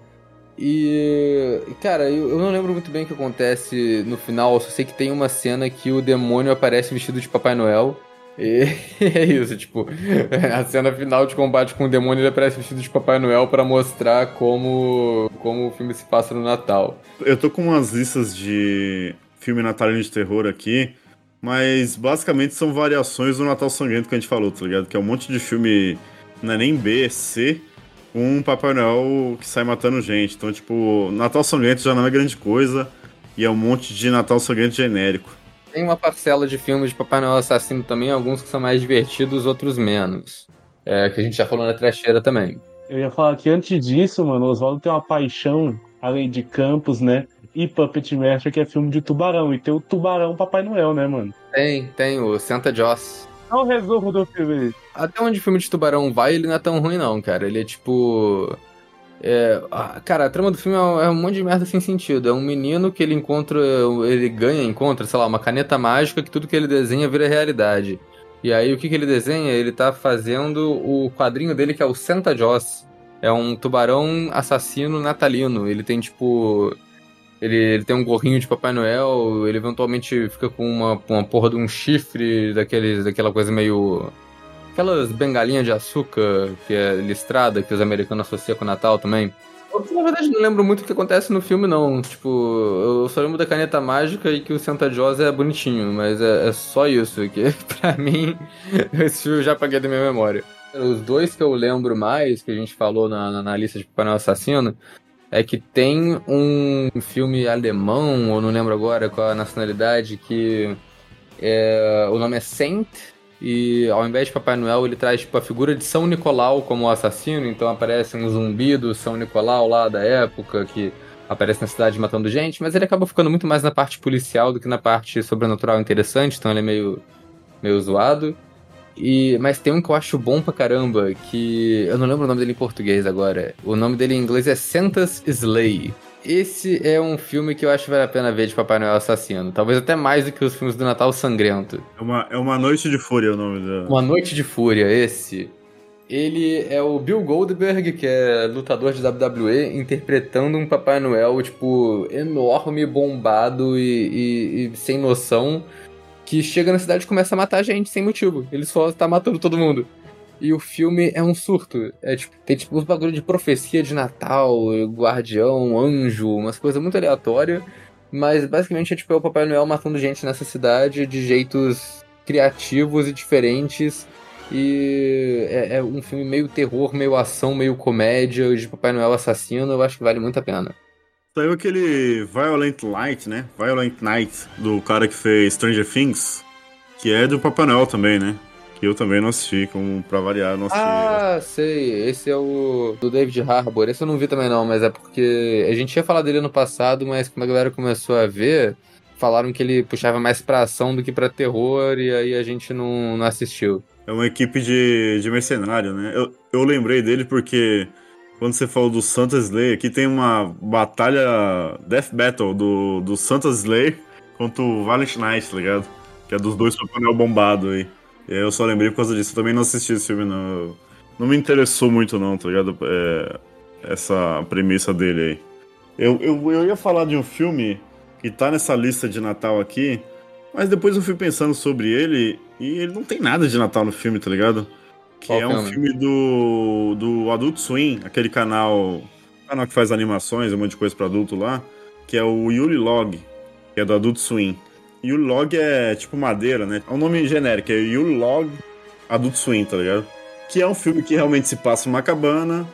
E, cara, eu, eu não lembro muito bem o que acontece no final, só sei que tem uma cena que o demônio aparece vestido de Papai Noel. E é isso, tipo, a cena final de combate com o demônio ele aparece vestido de Papai Noel pra mostrar como, como o filme se passa no Natal. Eu tô com umas listas de filme natalino de terror aqui, mas basicamente são variações do Natal Sangrento que a gente falou, tá ligado? Que é um monte de filme, não é nem B, é C, com um Papai Noel que sai matando gente. Então, tipo, Natal Sangrento já não é grande coisa, e é um monte de Natal Sangrento genérico. Tem uma parcela de filmes de Papai Noel assassino também, alguns que são mais divertidos, outros menos. É, que a gente já falou na trecheira também. Eu ia falar que antes disso, mano, o Oswaldo tem uma paixão, além de Campos, né? E Puppet Master, que é filme de tubarão. E tem o Tubarão Papai Noel, né, mano? Tem, tem o Santa Joss. Olha o resumo do filme. Até onde o filme de tubarão vai, ele não é tão ruim não, cara. Ele é tipo... É, cara, a trama do filme é um, é um monte de merda sem sentido. É um menino que ele encontra, ele ganha, encontra, sei lá, uma caneta mágica que tudo que ele desenha vira realidade. E aí o que, que ele desenha? Ele tá fazendo o quadrinho dele que é o Santa Joss. É um tubarão assassino natalino. Ele tem tipo. Ele, ele tem um gorrinho de Papai Noel, ele eventualmente fica com uma, uma porra de um chifre, daqueles, daquela coisa meio. Aquelas bengalinhas de açúcar que é listrada, que os americanos associam com o Natal também. Eu, na verdade, não lembro muito o que acontece no filme, não. Tipo, eu só lembro da caneta mágica e que o Santa Jaws é bonitinho, mas é, é só isso. Que pra mim, esse filme eu já apaguei da minha memória. Os dois que eu lembro mais, que a gente falou na, na, na lista de Papai Noel Assassino, é que tem um filme alemão, ou não lembro agora qual a nacionalidade, que é, o nome é Saint, e ao invés de Papai Noel, ele traz tipo, a figura de São Nicolau como assassino, então aparece um zumbi do São Nicolau lá da época, que aparece na cidade matando gente, mas ele acaba ficando muito mais na parte policial do que na parte sobrenatural interessante, então ele é meio, meio zoado. E, mas tem um que eu acho bom pra caramba, que eu não lembro o nome dele em português agora. O nome dele em inglês é Santa's Slay. Esse é um filme que eu acho que vale a pena ver de Papai Noel assassino. Talvez até mais do que os filmes do Natal Sangrento. É uma, é uma Noite de Fúria o nome dela. Uma Noite de Fúria, esse. Ele é o Bill Goldberg, que é lutador de WWE, interpretando um Papai Noel, tipo, enorme, bombado e, e, e sem noção, que chega na cidade e começa a matar gente sem motivo. Ele só tá matando todo mundo. E o filme é um surto. É, tipo, tem tipo uns bagulho de profecia de Natal, guardião, anjo, umas coisas muito aleatórias. Mas basicamente é tipo é o Papai Noel matando gente nessa cidade de jeitos criativos e diferentes. E é, é um filme meio terror, meio ação, meio comédia, de Papai Noel assassino. Eu acho que vale muito a pena. Saiu aquele Violent Light, né? Violent Night, do cara que fez Stranger Things, que é do Papai Noel também, né? Eu também não assisti, como pra variar, não assisti. Ah, sei. Esse é o do David Harbour. Esse eu não vi também não, mas é porque a gente tinha falado dele no passado, mas quando a galera começou a ver, falaram que ele puxava mais pra ação do que pra terror, e aí a gente não, não assistiu. É uma equipe de, de mercenário, né? Eu, eu lembrei dele porque quando você falou do Santa Slayer, aqui tem uma batalha Death Battle do, do Santa Slayer contra o Valiant Knight, tá ligado? Que é dos dois Papai Noel bombado aí. E aí eu só lembrei por causa disso. Eu também não assisti esse filme, não. Não me interessou muito, não, tá ligado? É, essa premissa dele aí. Eu, eu, eu ia falar de um filme que tá nessa lista de Natal aqui, mas depois eu fui pensando sobre ele e ele não tem nada de Natal no filme, tá ligado? Que Qual é um filme? filme do, do Adult Swim, aquele canal, canal que faz animações, um monte de coisa pra adulto lá, que é o Yuli Log, que é do Adult Swim. Yuli Log é tipo madeira, né? É um nome genérico, é Yuli Log Adult Swim, tá ligado? Que é um filme que realmente se passa numa cabana,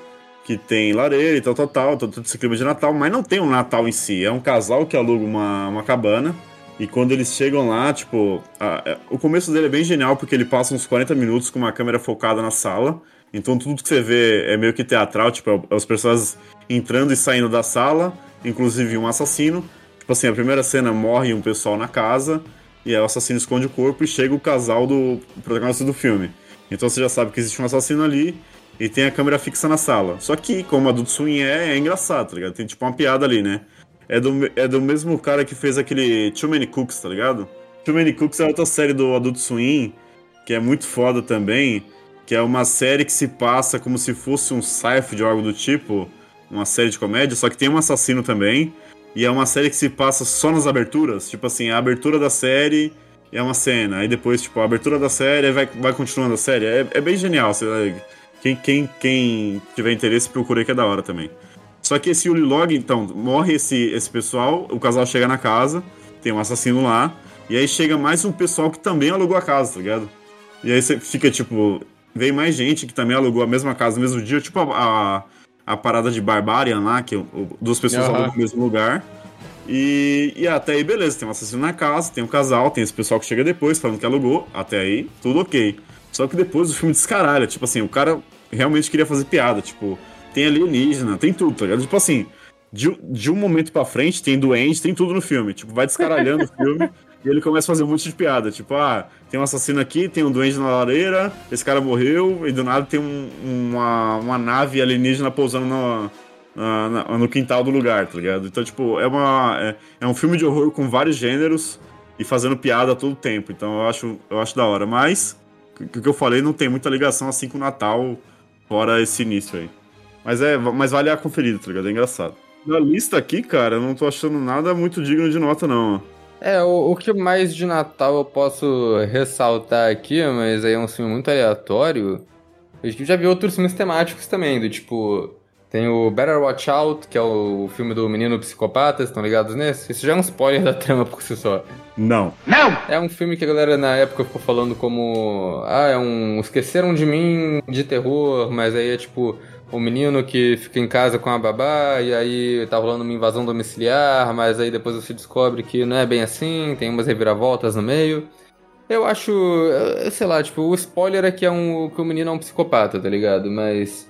que tem lareira e tal, tal, tal, todo esse clima de Natal, mas não tem um Natal em si. É um casal que aluga uma, uma cabana. E quando eles chegam lá, tipo, a- é- o começo dele é bem genial porque ele passa uns 40 minutos com uma câmera focada na sala. Então tudo que você vê é meio que teatral, tipo, é as pessoas entrando e saindo da sala, inclusive um assassino. Tipo assim, a primeira cena morre um pessoal na casa, e aí o assassino esconde o corpo e chega o casal do protagonista do filme. Então você já sabe que existe um assassino ali e tem a câmera fixa na sala. Só que, como Adult Swim é, é engraçado, tá ligado? Tem tipo uma piada ali, né? É do, é do mesmo cara que fez aquele Too Many Cooks, tá ligado? Too Many Cooks é outra série do Adult Swim, que é muito foda também, que é uma série que se passa como se fosse um Seinfeld ou algo do tipo, uma série de comédia, só que tem um assassino também, e é uma série que se passa só nas aberturas, tipo assim, a abertura da série é uma cena, aí depois, tipo, a abertura da série vai, vai continuando a série, é, é bem genial, quem, quem, quem tiver interesse procura aí que é da hora também. Só que esse Yuli Log, então, morre esse, esse pessoal, o casal chega na casa, tem um assassino lá, e aí chega mais um pessoal que também alugou a casa, tá ligado? E aí você fica, tipo, vem mais gente que também alugou a mesma casa no mesmo dia, tipo a, a, a parada de Barbarian lá, que o- o- duas pessoas Aham. alugam no mesmo lugar. E, e até aí, beleza, tem um assassino na casa, tem um casal, tem esse pessoal que chega depois falando que alugou, até aí, tudo ok. Só que depois o filme descaralha, tipo assim, o cara realmente queria fazer piada, tipo, tem alienígena, tem tudo, tá ligado? Tipo assim, de, de um momento pra frente tem doente, tem tudo no filme. Tipo, vai descaralhando o filme e ele começa a fazer um monte de piada. Tipo, ah, tem um assassino aqui, tem um doente na lareira, esse cara morreu, e do nada tem um- uma, uma nave alienígena pousando no, na- na- no quintal do lugar, tá ligado? Então, tipo, é, uma, é, é um filme de horror com vários gêneros e fazendo piada a todo tempo. Então eu acho, eu acho da hora. Mas, o que eu falei não tem muita ligação assim com o Natal, fora esse início aí. Mas, é, mas vale a conferida, tá ligado? É engraçado. Na lista aqui, cara, eu não tô achando nada muito digno de nota, não. É, o, o que mais de Natal eu posso ressaltar aqui, mas aí é um filme muito aleatório. Eu já vi outros filmes temáticos também, do tipo. Tem o Better Watch Out, que é o filme do menino psicopata, vocês estão ligados nesse? Isso já é um spoiler da trama por si só. Não. É um filme que a galera na época ficou falando como. Ah, é um. Esqueceram de mim de terror, mas aí é tipo. O menino que fica em casa com a babá, e aí tá rolando uma invasão domiciliar, mas aí depois você descobre que não é bem assim, tem umas reviravoltas no meio. Eu acho. eh, Sei lá, tipo, o spoiler é que, é um, que o menino é um psicopata, tá ligado? Mas.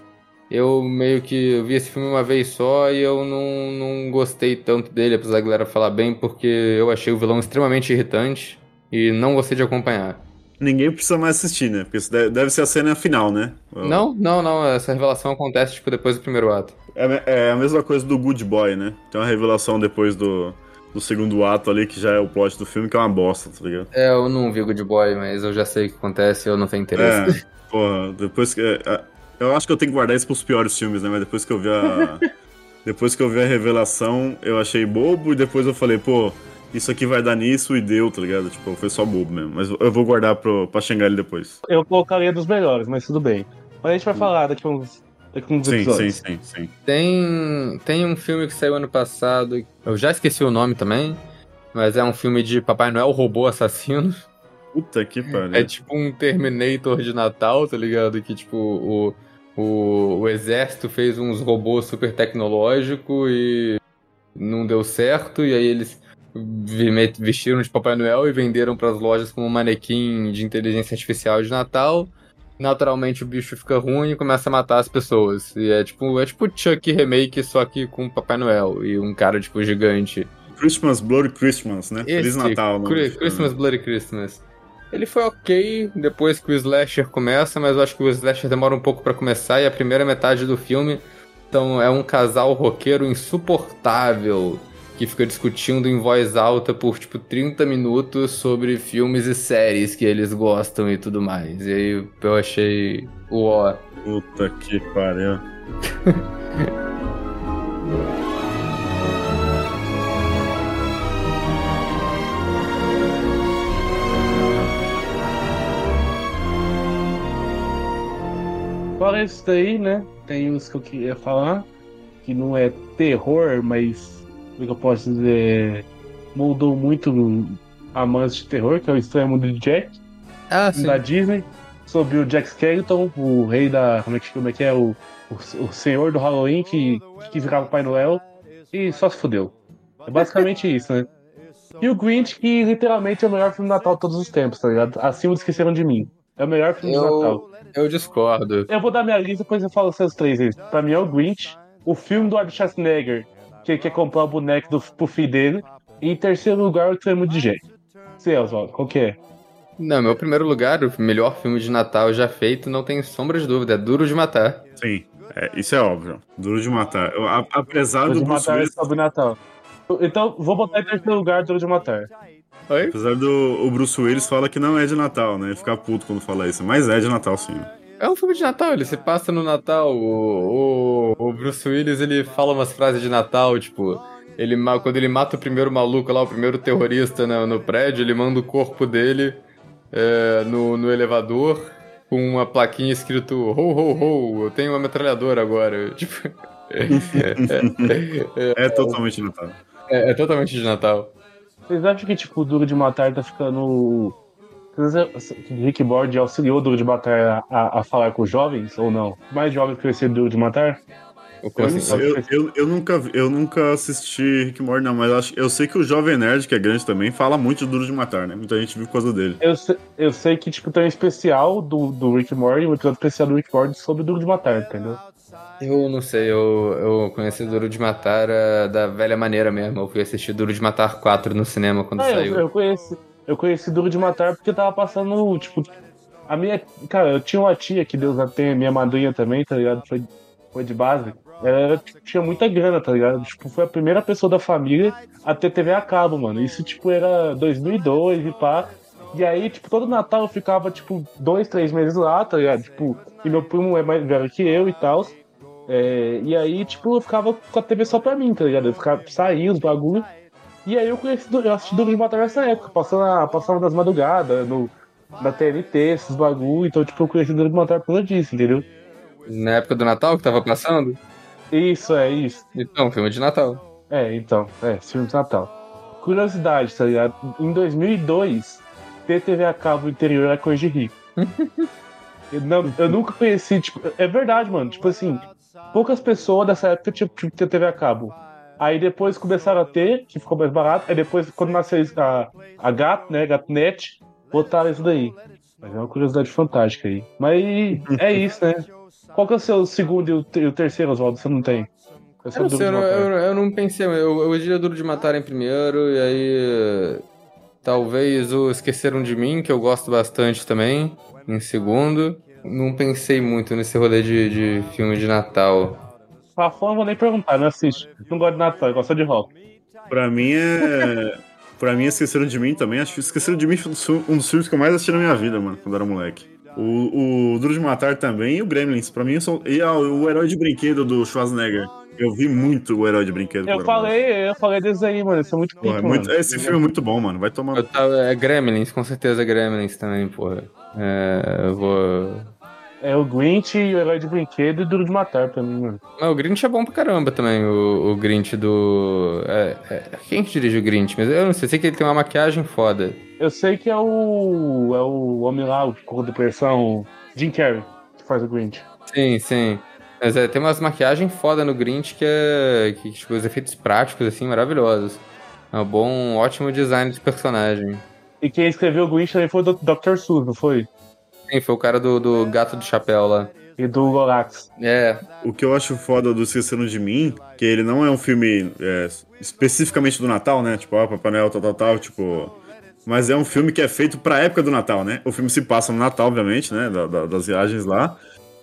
Eu meio que vi esse filme uma vez só e eu não, não gostei tanto dele, apesar da galera falar bem, porque eu achei o vilão extremamente irritante e não gostei de acompanhar. Ninguém precisa mais assistir, né? Porque isso deve ser a cena final, né? Não, não, não, essa revelação acontece tipo depois do primeiro ato. É, é a mesma coisa do Good Boy, né? Tem uma revelação depois do, do segundo ato ali, que já é o plot do filme, que é uma bosta, tá ligado? É, eu não vi Good Boy, mas eu já sei o que acontece e eu não tenho interesse. É, porra, depois que. é, eu acho que eu tenho que guardar isso pros piores filmes, né? Mas depois que eu vi a. depois que eu vi a revelação, eu achei bobo e depois eu falei, pô, isso aqui vai dar nisso e deu, tá ligado? Tipo, foi só bobo mesmo. Mas eu vou guardar pro, pra xingar ele depois. Eu colocaria dos melhores, mas tudo bem. Mas a gente vai falar daqui a uns, daqui a uns Sim, sim, episódios. sim, sim. Tem, tem um filme que saiu ano passado, eu já esqueci o nome também, mas é um filme de Papai Noel robô assassino. Puta que pariu. É tipo um Terminator de Natal, tá ligado? Que tipo, o, o, o exército fez uns robôs super tecnológicos e não deu certo, e aí eles vestiram de Papai Noel e venderam pras lojas como um manequim de inteligência artificial de Natal. Naturalmente o bicho fica ruim e começa a matar as pessoas. E é tipo, é tipo Chuck remake, só que com Papai Noel e um cara tipo gigante. Christmas, Bloody Christmas, né? Feliz Esse, Natal, né? Cri- Christmas Bloody Christmas. Ele foi ok depois que o slasher começa, mas eu acho que o slasher demora um pouco pra começar e a primeira metade do filme então é um casal roqueiro insuportável que fica discutindo em voz alta por tipo 30 minutos sobre filmes e séries que eles gostam e tudo mais. E aí eu achei o ó. Puta que pariu. Fora isso daí, né? Tem os que eu queria falar, que não é terror, mas como que eu posso dizer? Moldou muito amantes de terror, que é o Estranho Mundo de Jack, Ah, da Disney, sobre o Jack Skellington, o rei da. Como é que, como é, que é? O, o, o senhor do Halloween que, que o Pai Noel e só se fudeu. É basicamente isso, né? E o Grinch, que literalmente é o melhor filme de Natal de todos os tempos, tá ligado? Acima do Esqueceram de Mim. É o melhor filme de Natal. Eu, eu discordo. Eu vou dar minha lista, depois eu falo seus três aí. Pra mim é o Grinch, o filme do Arnold Schwarzenegger, que ele quer comprar o boneco do, pro filho dele, e em terceiro lugar o Tremo de Jack. Você, Oswaldo, qual que é? Não, meu primeiro lugar, o melhor filme de Natal já feito, não tem sombra de dúvida, é Duro de Matar. Sim, é, isso é óbvio. Duro de matar. Eu, a- apesar Duro do de Bruce Matar é Willis, sobre Natal. Então, vou botar em terceiro lugar Duro de Matar. Oi? apesar do o Bruce Willis fala que não é de Natal, né? Ele fica puto quando fala isso, mas é de Natal sim. É um filme de Natal, ele se passa no Natal. O, o, o Bruce Willis, ele fala umas frases de Natal, tipo... Ele, quando ele mata o primeiro maluco lá, o primeiro terrorista no, no prédio, ele manda o corpo dele é, no, no elevador com uma plaquinha escrito Ho, ho, ho, eu tenho uma metralhadora agora. Tipo... É totalmente Natal. é, é totalmente de Natal. Vocês acham que, tipo, o Duro de Matar tá ficando. Rick Board auxiliou o Duro de Matar a, a falar com os jovens ou não? Mais jovens que esse Duro de Matar? Ou Eu, assim, eu, eu, eu nunca, eu nunca assisti Rick Morty, não, mas acho, eu sei que o Jovem Nerd, que é grande também, fala muito de Duro de Matar, né? Muita gente viu por causa dele. Eu, sei- eu sei que, tipo, tem um especial do, do Rick Morty, um episódio especial do Rick Morty sobre o Duro de Matar, entendeu? Eu não sei, eu, eu conheci Duro de Matar eh, da velha maneira mesmo. Eu fui assistir Duro de Matar 4 no cinema quando Ah, eu, saiu. eu conheci. Eu conheci Duro de Matar porque tava passando, tipo. A minha. Cara, eu tinha uma tia que Deus a minha madrinha também, tá ligado? Foi, foi de base. ela tinha muita grana, tá ligado? Tipo, foi a primeira pessoa da família a ter TV a cabo, mano. Isso, tipo, era 2002 e pá. E aí, tipo, todo Natal eu ficava, tipo, dois, três meses lá, tá ligado? Tipo, e meu primo é mais velho que eu e tal. É, e aí, tipo, eu ficava com a TV só pra mim, tá ligado? Eu ficava, saía os bagulho. E aí eu conheci, eu assisti Duro de Matar nessa época, passando, a- passava das madrugadas, no, na TNT, esses bagulho. Então, tipo, eu conheci Duro de Matar por causa disso, entendeu? Na época do Natal que tava passando? Isso, é isso. Então, filme de Natal. É, então, é, filme de Natal. Curiosidade, tá ligado? Em 2002, ter TV a cabo interior era coisa de rico. eu, não, eu nunca conheci, tipo, é verdade, mano. Tipo assim, poucas pessoas dessa época tinham ter TV a cabo. Aí depois começaram a ter, que ficou mais barato. Aí depois, quando nasceu a, a Gato, né, Gatnet, botaram isso daí. Mas é uma curiosidade fantástica aí. Mas é isso, né? Qual que é o seu segundo e o, te- e o terceiro, Oswaldo? Você não tem? Eu Eu não, duro sei, eu, de não, matar. eu, eu não pensei, eu, eu diria Duro de Matar em primeiro, e aí. Talvez o Esqueceram de Mim, que eu gosto bastante também, em segundo. Não pensei muito nesse rolê de, de filme de Natal. Fafão, eu vou nem perguntar, não assiste. Não gosta de Natal, gosta de rock. Pra mim é. Pra mim, Esqueceram de Mim também. Acho que Esqueceram de Mim foi um dos fi- dos filmes que eu mais assisti na minha vida, mano, quando era moleque. O, o Duro de Matar também e o Gremlins. Pra mim, são. E ah, o Herói de Brinquedo do Schwarzenegger. Eu vi muito o Herói de Brinquedo. Eu moleque. falei, eu falei desse aí, mano. Isso é muito Porra, pico, é muito- mano. Esse filme é muito bom, mano. Vai tomar. Tava, é Gremlins, com certeza Gremlins também, porra. É, eu vou. É o Grinch, o Herói de Brinquedo e Duro de Matar pra mim, mano. Mas o Grinch é bom pra caramba também, o, o Grinch do. É, é, quem que dirige o Grinch? Mas eu não sei, sei que ele tem uma maquiagem foda. Eu sei que é o. É o homem lá, o com depressão, Jim Carrey, que faz o Grinch. Sim, sim. Mas é, tem umas maquiagens foda no Grinch que é. Que, tipo, os efeitos práticos, assim, maravilhosos. É um bom, ótimo design de personagem. E quem escreveu o Grinch também foi o Dr. Seuss, não foi? Sim, foi o cara do, do gato do chapéu lá. E do Lorax. É, O que eu acho foda do Esqueceram de Mim, que ele não é um filme é, especificamente do Natal, né? Tipo, ó, Papai Noel, tal, tal, tal, tipo... Mas é um filme que é feito pra época do Natal, né? O filme se passa no Natal, obviamente, né? da- da- das viagens lá.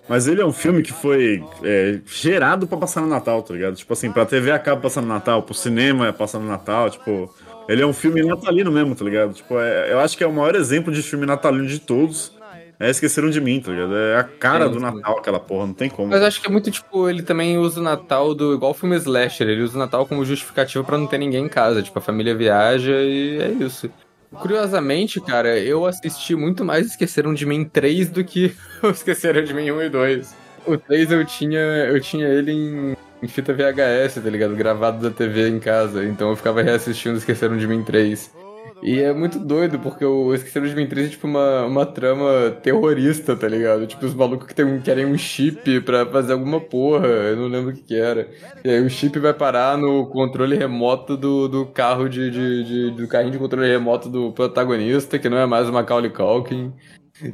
Mas ele é um filme que foi é, gerado pra passar no Natal, tá ligado? Tipo assim, pra TV acaba passando no Natal, pro cinema passando no Natal, tipo... Ele é um filme natalino mesmo, tá ligado? Tipo, é- eu acho que é o maior exemplo de filme natalino de todos. É Esqueceram de Mim, tá ligado? É a cara do. Natal, aquela porra, não tem como. Mas acho que é muito, tipo, ele também usa o Natal do. igual o filme Slasher, ele usa o Natal como justificativa pra não ter ninguém em casa. Tipo, a família viaja e é isso. Curiosamente, cara, eu assisti muito mais Esqueceram de Mim 3 do que Esqueceram de Mim 1 e 2. O 3 eu tinha. eu tinha ele em, em fita VHS, tá ligado? Gravado da TV em casa. Então eu ficava reassistindo Esqueceram de Mim 3. E é muito doido, porque o Esqueceram de Mim 3 é tipo uma, uma trama terrorista, tá ligado? Tipo, os malucos que tem querem um chip pra fazer alguma porra, eu não lembro o que que era. E aí o chip vai parar no controle remoto do, do carro de, de, de- do carrinho de controle remoto do protagonista, que não é mais o Macaulay Culkin.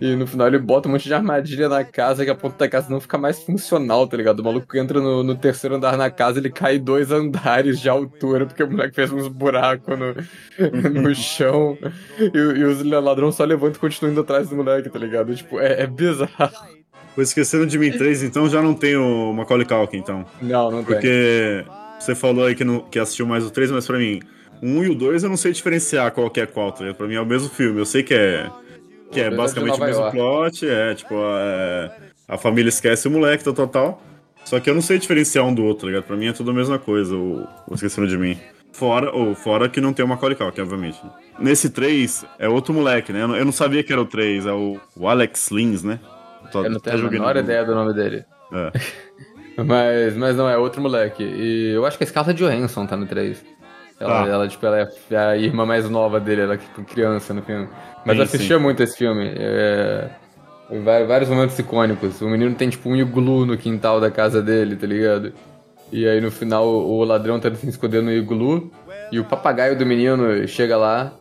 E no final ele bota um monte de armadilha na casa que a ponta da casa não fica mais funcional, tá ligado? O maluco entra no, no terceiro andar na casa, ele cai dois andares de altura, porque o moleque fez uns buracos no, no chão. E, e os ladrões só levantam e continuam indo atrás do moleque, tá ligado? Tipo, é, é bizarro. O Esqueceram de Mim 3, então já não tem o Macaulay Culkin, então. Não, não tem. Porque você falou aí que, não, que assistiu mais o 3, mas pra mim, 1 e o 2 eu não sei diferenciar qual que é qual, tá ligado? Pra mim é o mesmo filme. Eu sei que é, que é é de basicamente o mesmo York. plot, é tipo, é, a família esquece o moleque, tal, tal, tal. Só que eu não sei diferenciar um do outro, tá ligado? Pra mim é tudo a mesma coisa, o, o Esqueceram de Mim. Fora, ou fora que não tem o Macaulay Culkin, obviamente. Nesse 3, é outro moleque, né? Eu não, eu não sabia que era o 3, é o, o Alex Lins, né? Tô- Eu não tenho a menor ideia do nome dele. É. Mas, mas não, é outro moleque. E eu acho que a Scarlett Johansson tá no 3. Ela, Ah. ela, tipo, ela é a irmã mais nova dele, ela é criança no filme. Mas Sim, eu assistia muito esse filme. É... Vários momentos icônicos. O menino tem tipo um iglu no quintal da casa dele, tá ligado? E aí no final o ladrão tá se esconder no iglu. E o papagaio do menino chega lá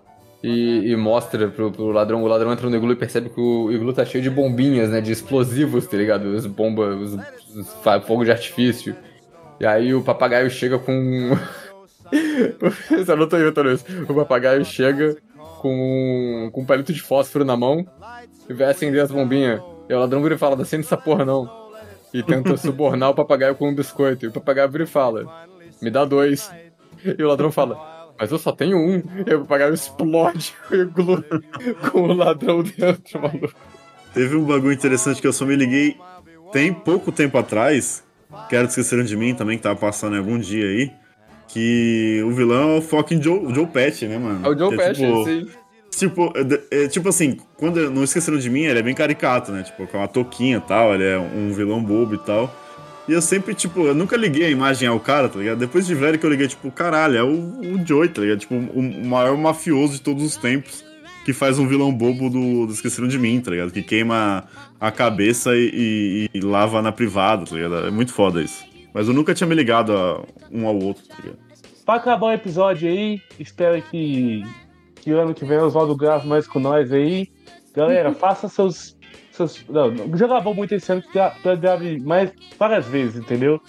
e, e mostra pro, pro ladrão. O ladrão entra no iglu e percebe que o iglu tá cheio de bombinhas, né? De explosivos, tá ligado? Os bombas, os, os fa- fogo de artifício. E aí o papagaio chega com. Você aí, Luiz? O papagaio chega com, com um palito de fósforo na mão e vai acender as bombinhas. E o ladrão vira e fala: acende essa porra não. e tenta subornar o papagaio com um biscoito. E o papagaio vira e fala: Me dá dois. E o ladrão fala: Mas eu só tenho um. E o papagaio explode com o ladrão dentro, maluco. Teve um bagulho interessante que eu só me liguei tem pouco tempo atrás, que era Esqueceram de Mim também, que tava passando algum dia aí, que o vilão é o fucking Joe, Joe Pesci, né, mano? É o Joe Que Pesci, tipo, sim. Tipo, é, é, tipo assim, quando não esqueceram de mim, ele é bem caricato, né? Tipo, com uma touquinha e tal, ele é um vilão bobo e tal. E eu sempre, tipo, eu nunca liguei a imagem ao cara, tá ligado? Depois de velho que eu liguei, tipo, caralho, é o, o Joey, tá ligado? Tipo, o, o maior mafioso de todos os tempos que faz um vilão bobo do, do Esqueceram de Mim, tá ligado? Que queima a cabeça e, e- e lava na privada, tá ligado? É muito foda isso. Mas eu nunca tinha me ligado um ao outro, tá ligado? Pra acabar o episódio aí, espero que, que ano que vem o Oswaldo grave mais com nós aí. Galera, faça seus. seus não, já gravou muito esse ano que gra- grave mais várias vezes, entendeu?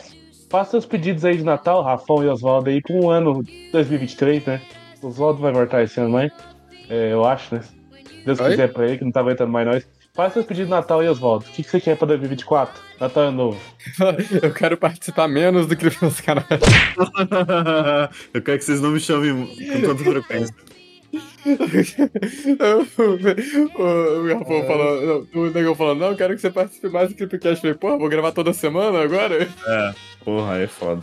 Faça seus pedidos aí de Natal, Rafão e Oswaldo aí, com o ano 2023, né? O Oswaldo vai voltar esse ano, mais. É, eu acho, né? Se Deus Oi? quiser pra ele, que não tá aguentando mais nós. Faça seus pedidos de Natal e Oswaldo. O que, que você quer pra 2024? Natal é novo. Eu quero participar menos do que os caras. eu quero que vocês não me chamem com tanta frequência. o o Rafão falou, não, o negão falou, não, eu quero que você participe mais do Creepcast. Eu falei, porra, vou gravar toda semana agora? É, porra, aí é foda.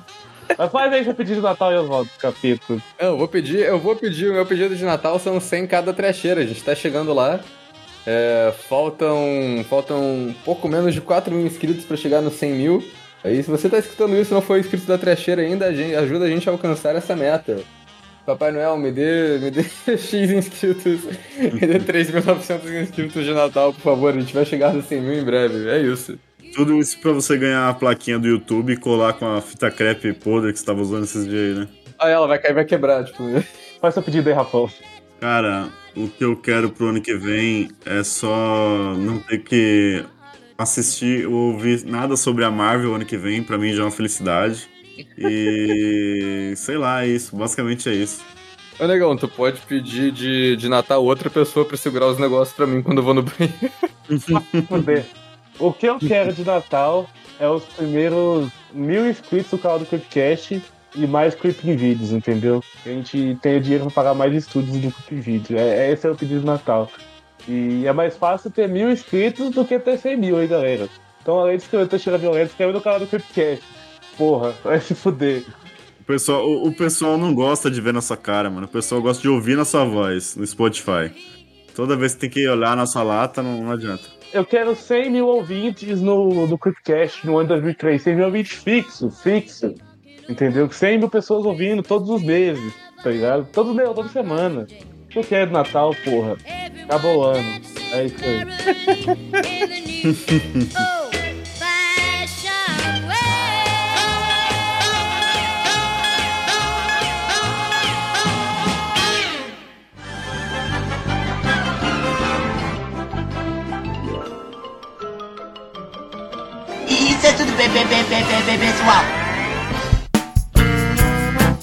Mas faz aí seu pedido de Natal e Oswaldo, capeta. Não, eu vou pedir, eu vou pedir, o meu pedido de Natal são 100 cada trecheira, a gente tá chegando lá. É, faltam, faltam pouco menos de 4 mil inscritos pra chegar nos 100 mil. Aí, se você tá escutando isso e não for inscrito da trecheira ainda, a gente- ajuda a gente a alcançar essa meta. Papai Noel, me dê, me dê X inscritos, me dê 3.900 inscritos de Natal, por favor, a gente vai chegar nos 100 mil em breve, é isso. Tudo isso pra você ganhar a plaquinha do YouTube e colar com a fita crepe podre que você tava usando esses dias aí, né? Aí ela vai cair, vai quebrar, tipo... Faz seu pedido aí, Rafão. Cara, o que eu quero pro ano que vem é só não ter que assistir ou ouvir nada sobre a Marvel ano que vem, pra mim já é uma felicidade. E sei lá, é isso, basicamente é isso. Ô, negão, tu pode pedir de, de Natal outra pessoa pra segurar os negócios pra mim quando eu vou no banheiro. O que eu quero de Natal é os primeiros mil inscritos do canal do Creepcast e mais Creeping Vídeos, entendeu? Que a gente tenha dinheiro pra pagar mais estúdios do Vídeo. É, é- esse é o pedido de Natal. E é mais fácil ter mil inscritos do que ter 100 mil aí, galera. Então, além de escrever Teixeira Violenta, escreve no canal do Creepcast. Porra, vai se fuder. O pessoal, o, o pessoal não gosta de ver nossa cara, mano. O pessoal gosta de ouvir nossa voz no Spotify. Toda vez que tem que olhar nossa lata, não, não adianta. Eu quero 100 mil ouvintes no, no Creepcast no ano 2003. 100 mil ouvintes fixo, fixo. Entendeu? 100 mil pessoas ouvindo todos os meses, tá ligado? Todo mês, toda semana. O que quero de Natal, porra? Acabou o ano. É isso aí. Isso é tudo pessoal.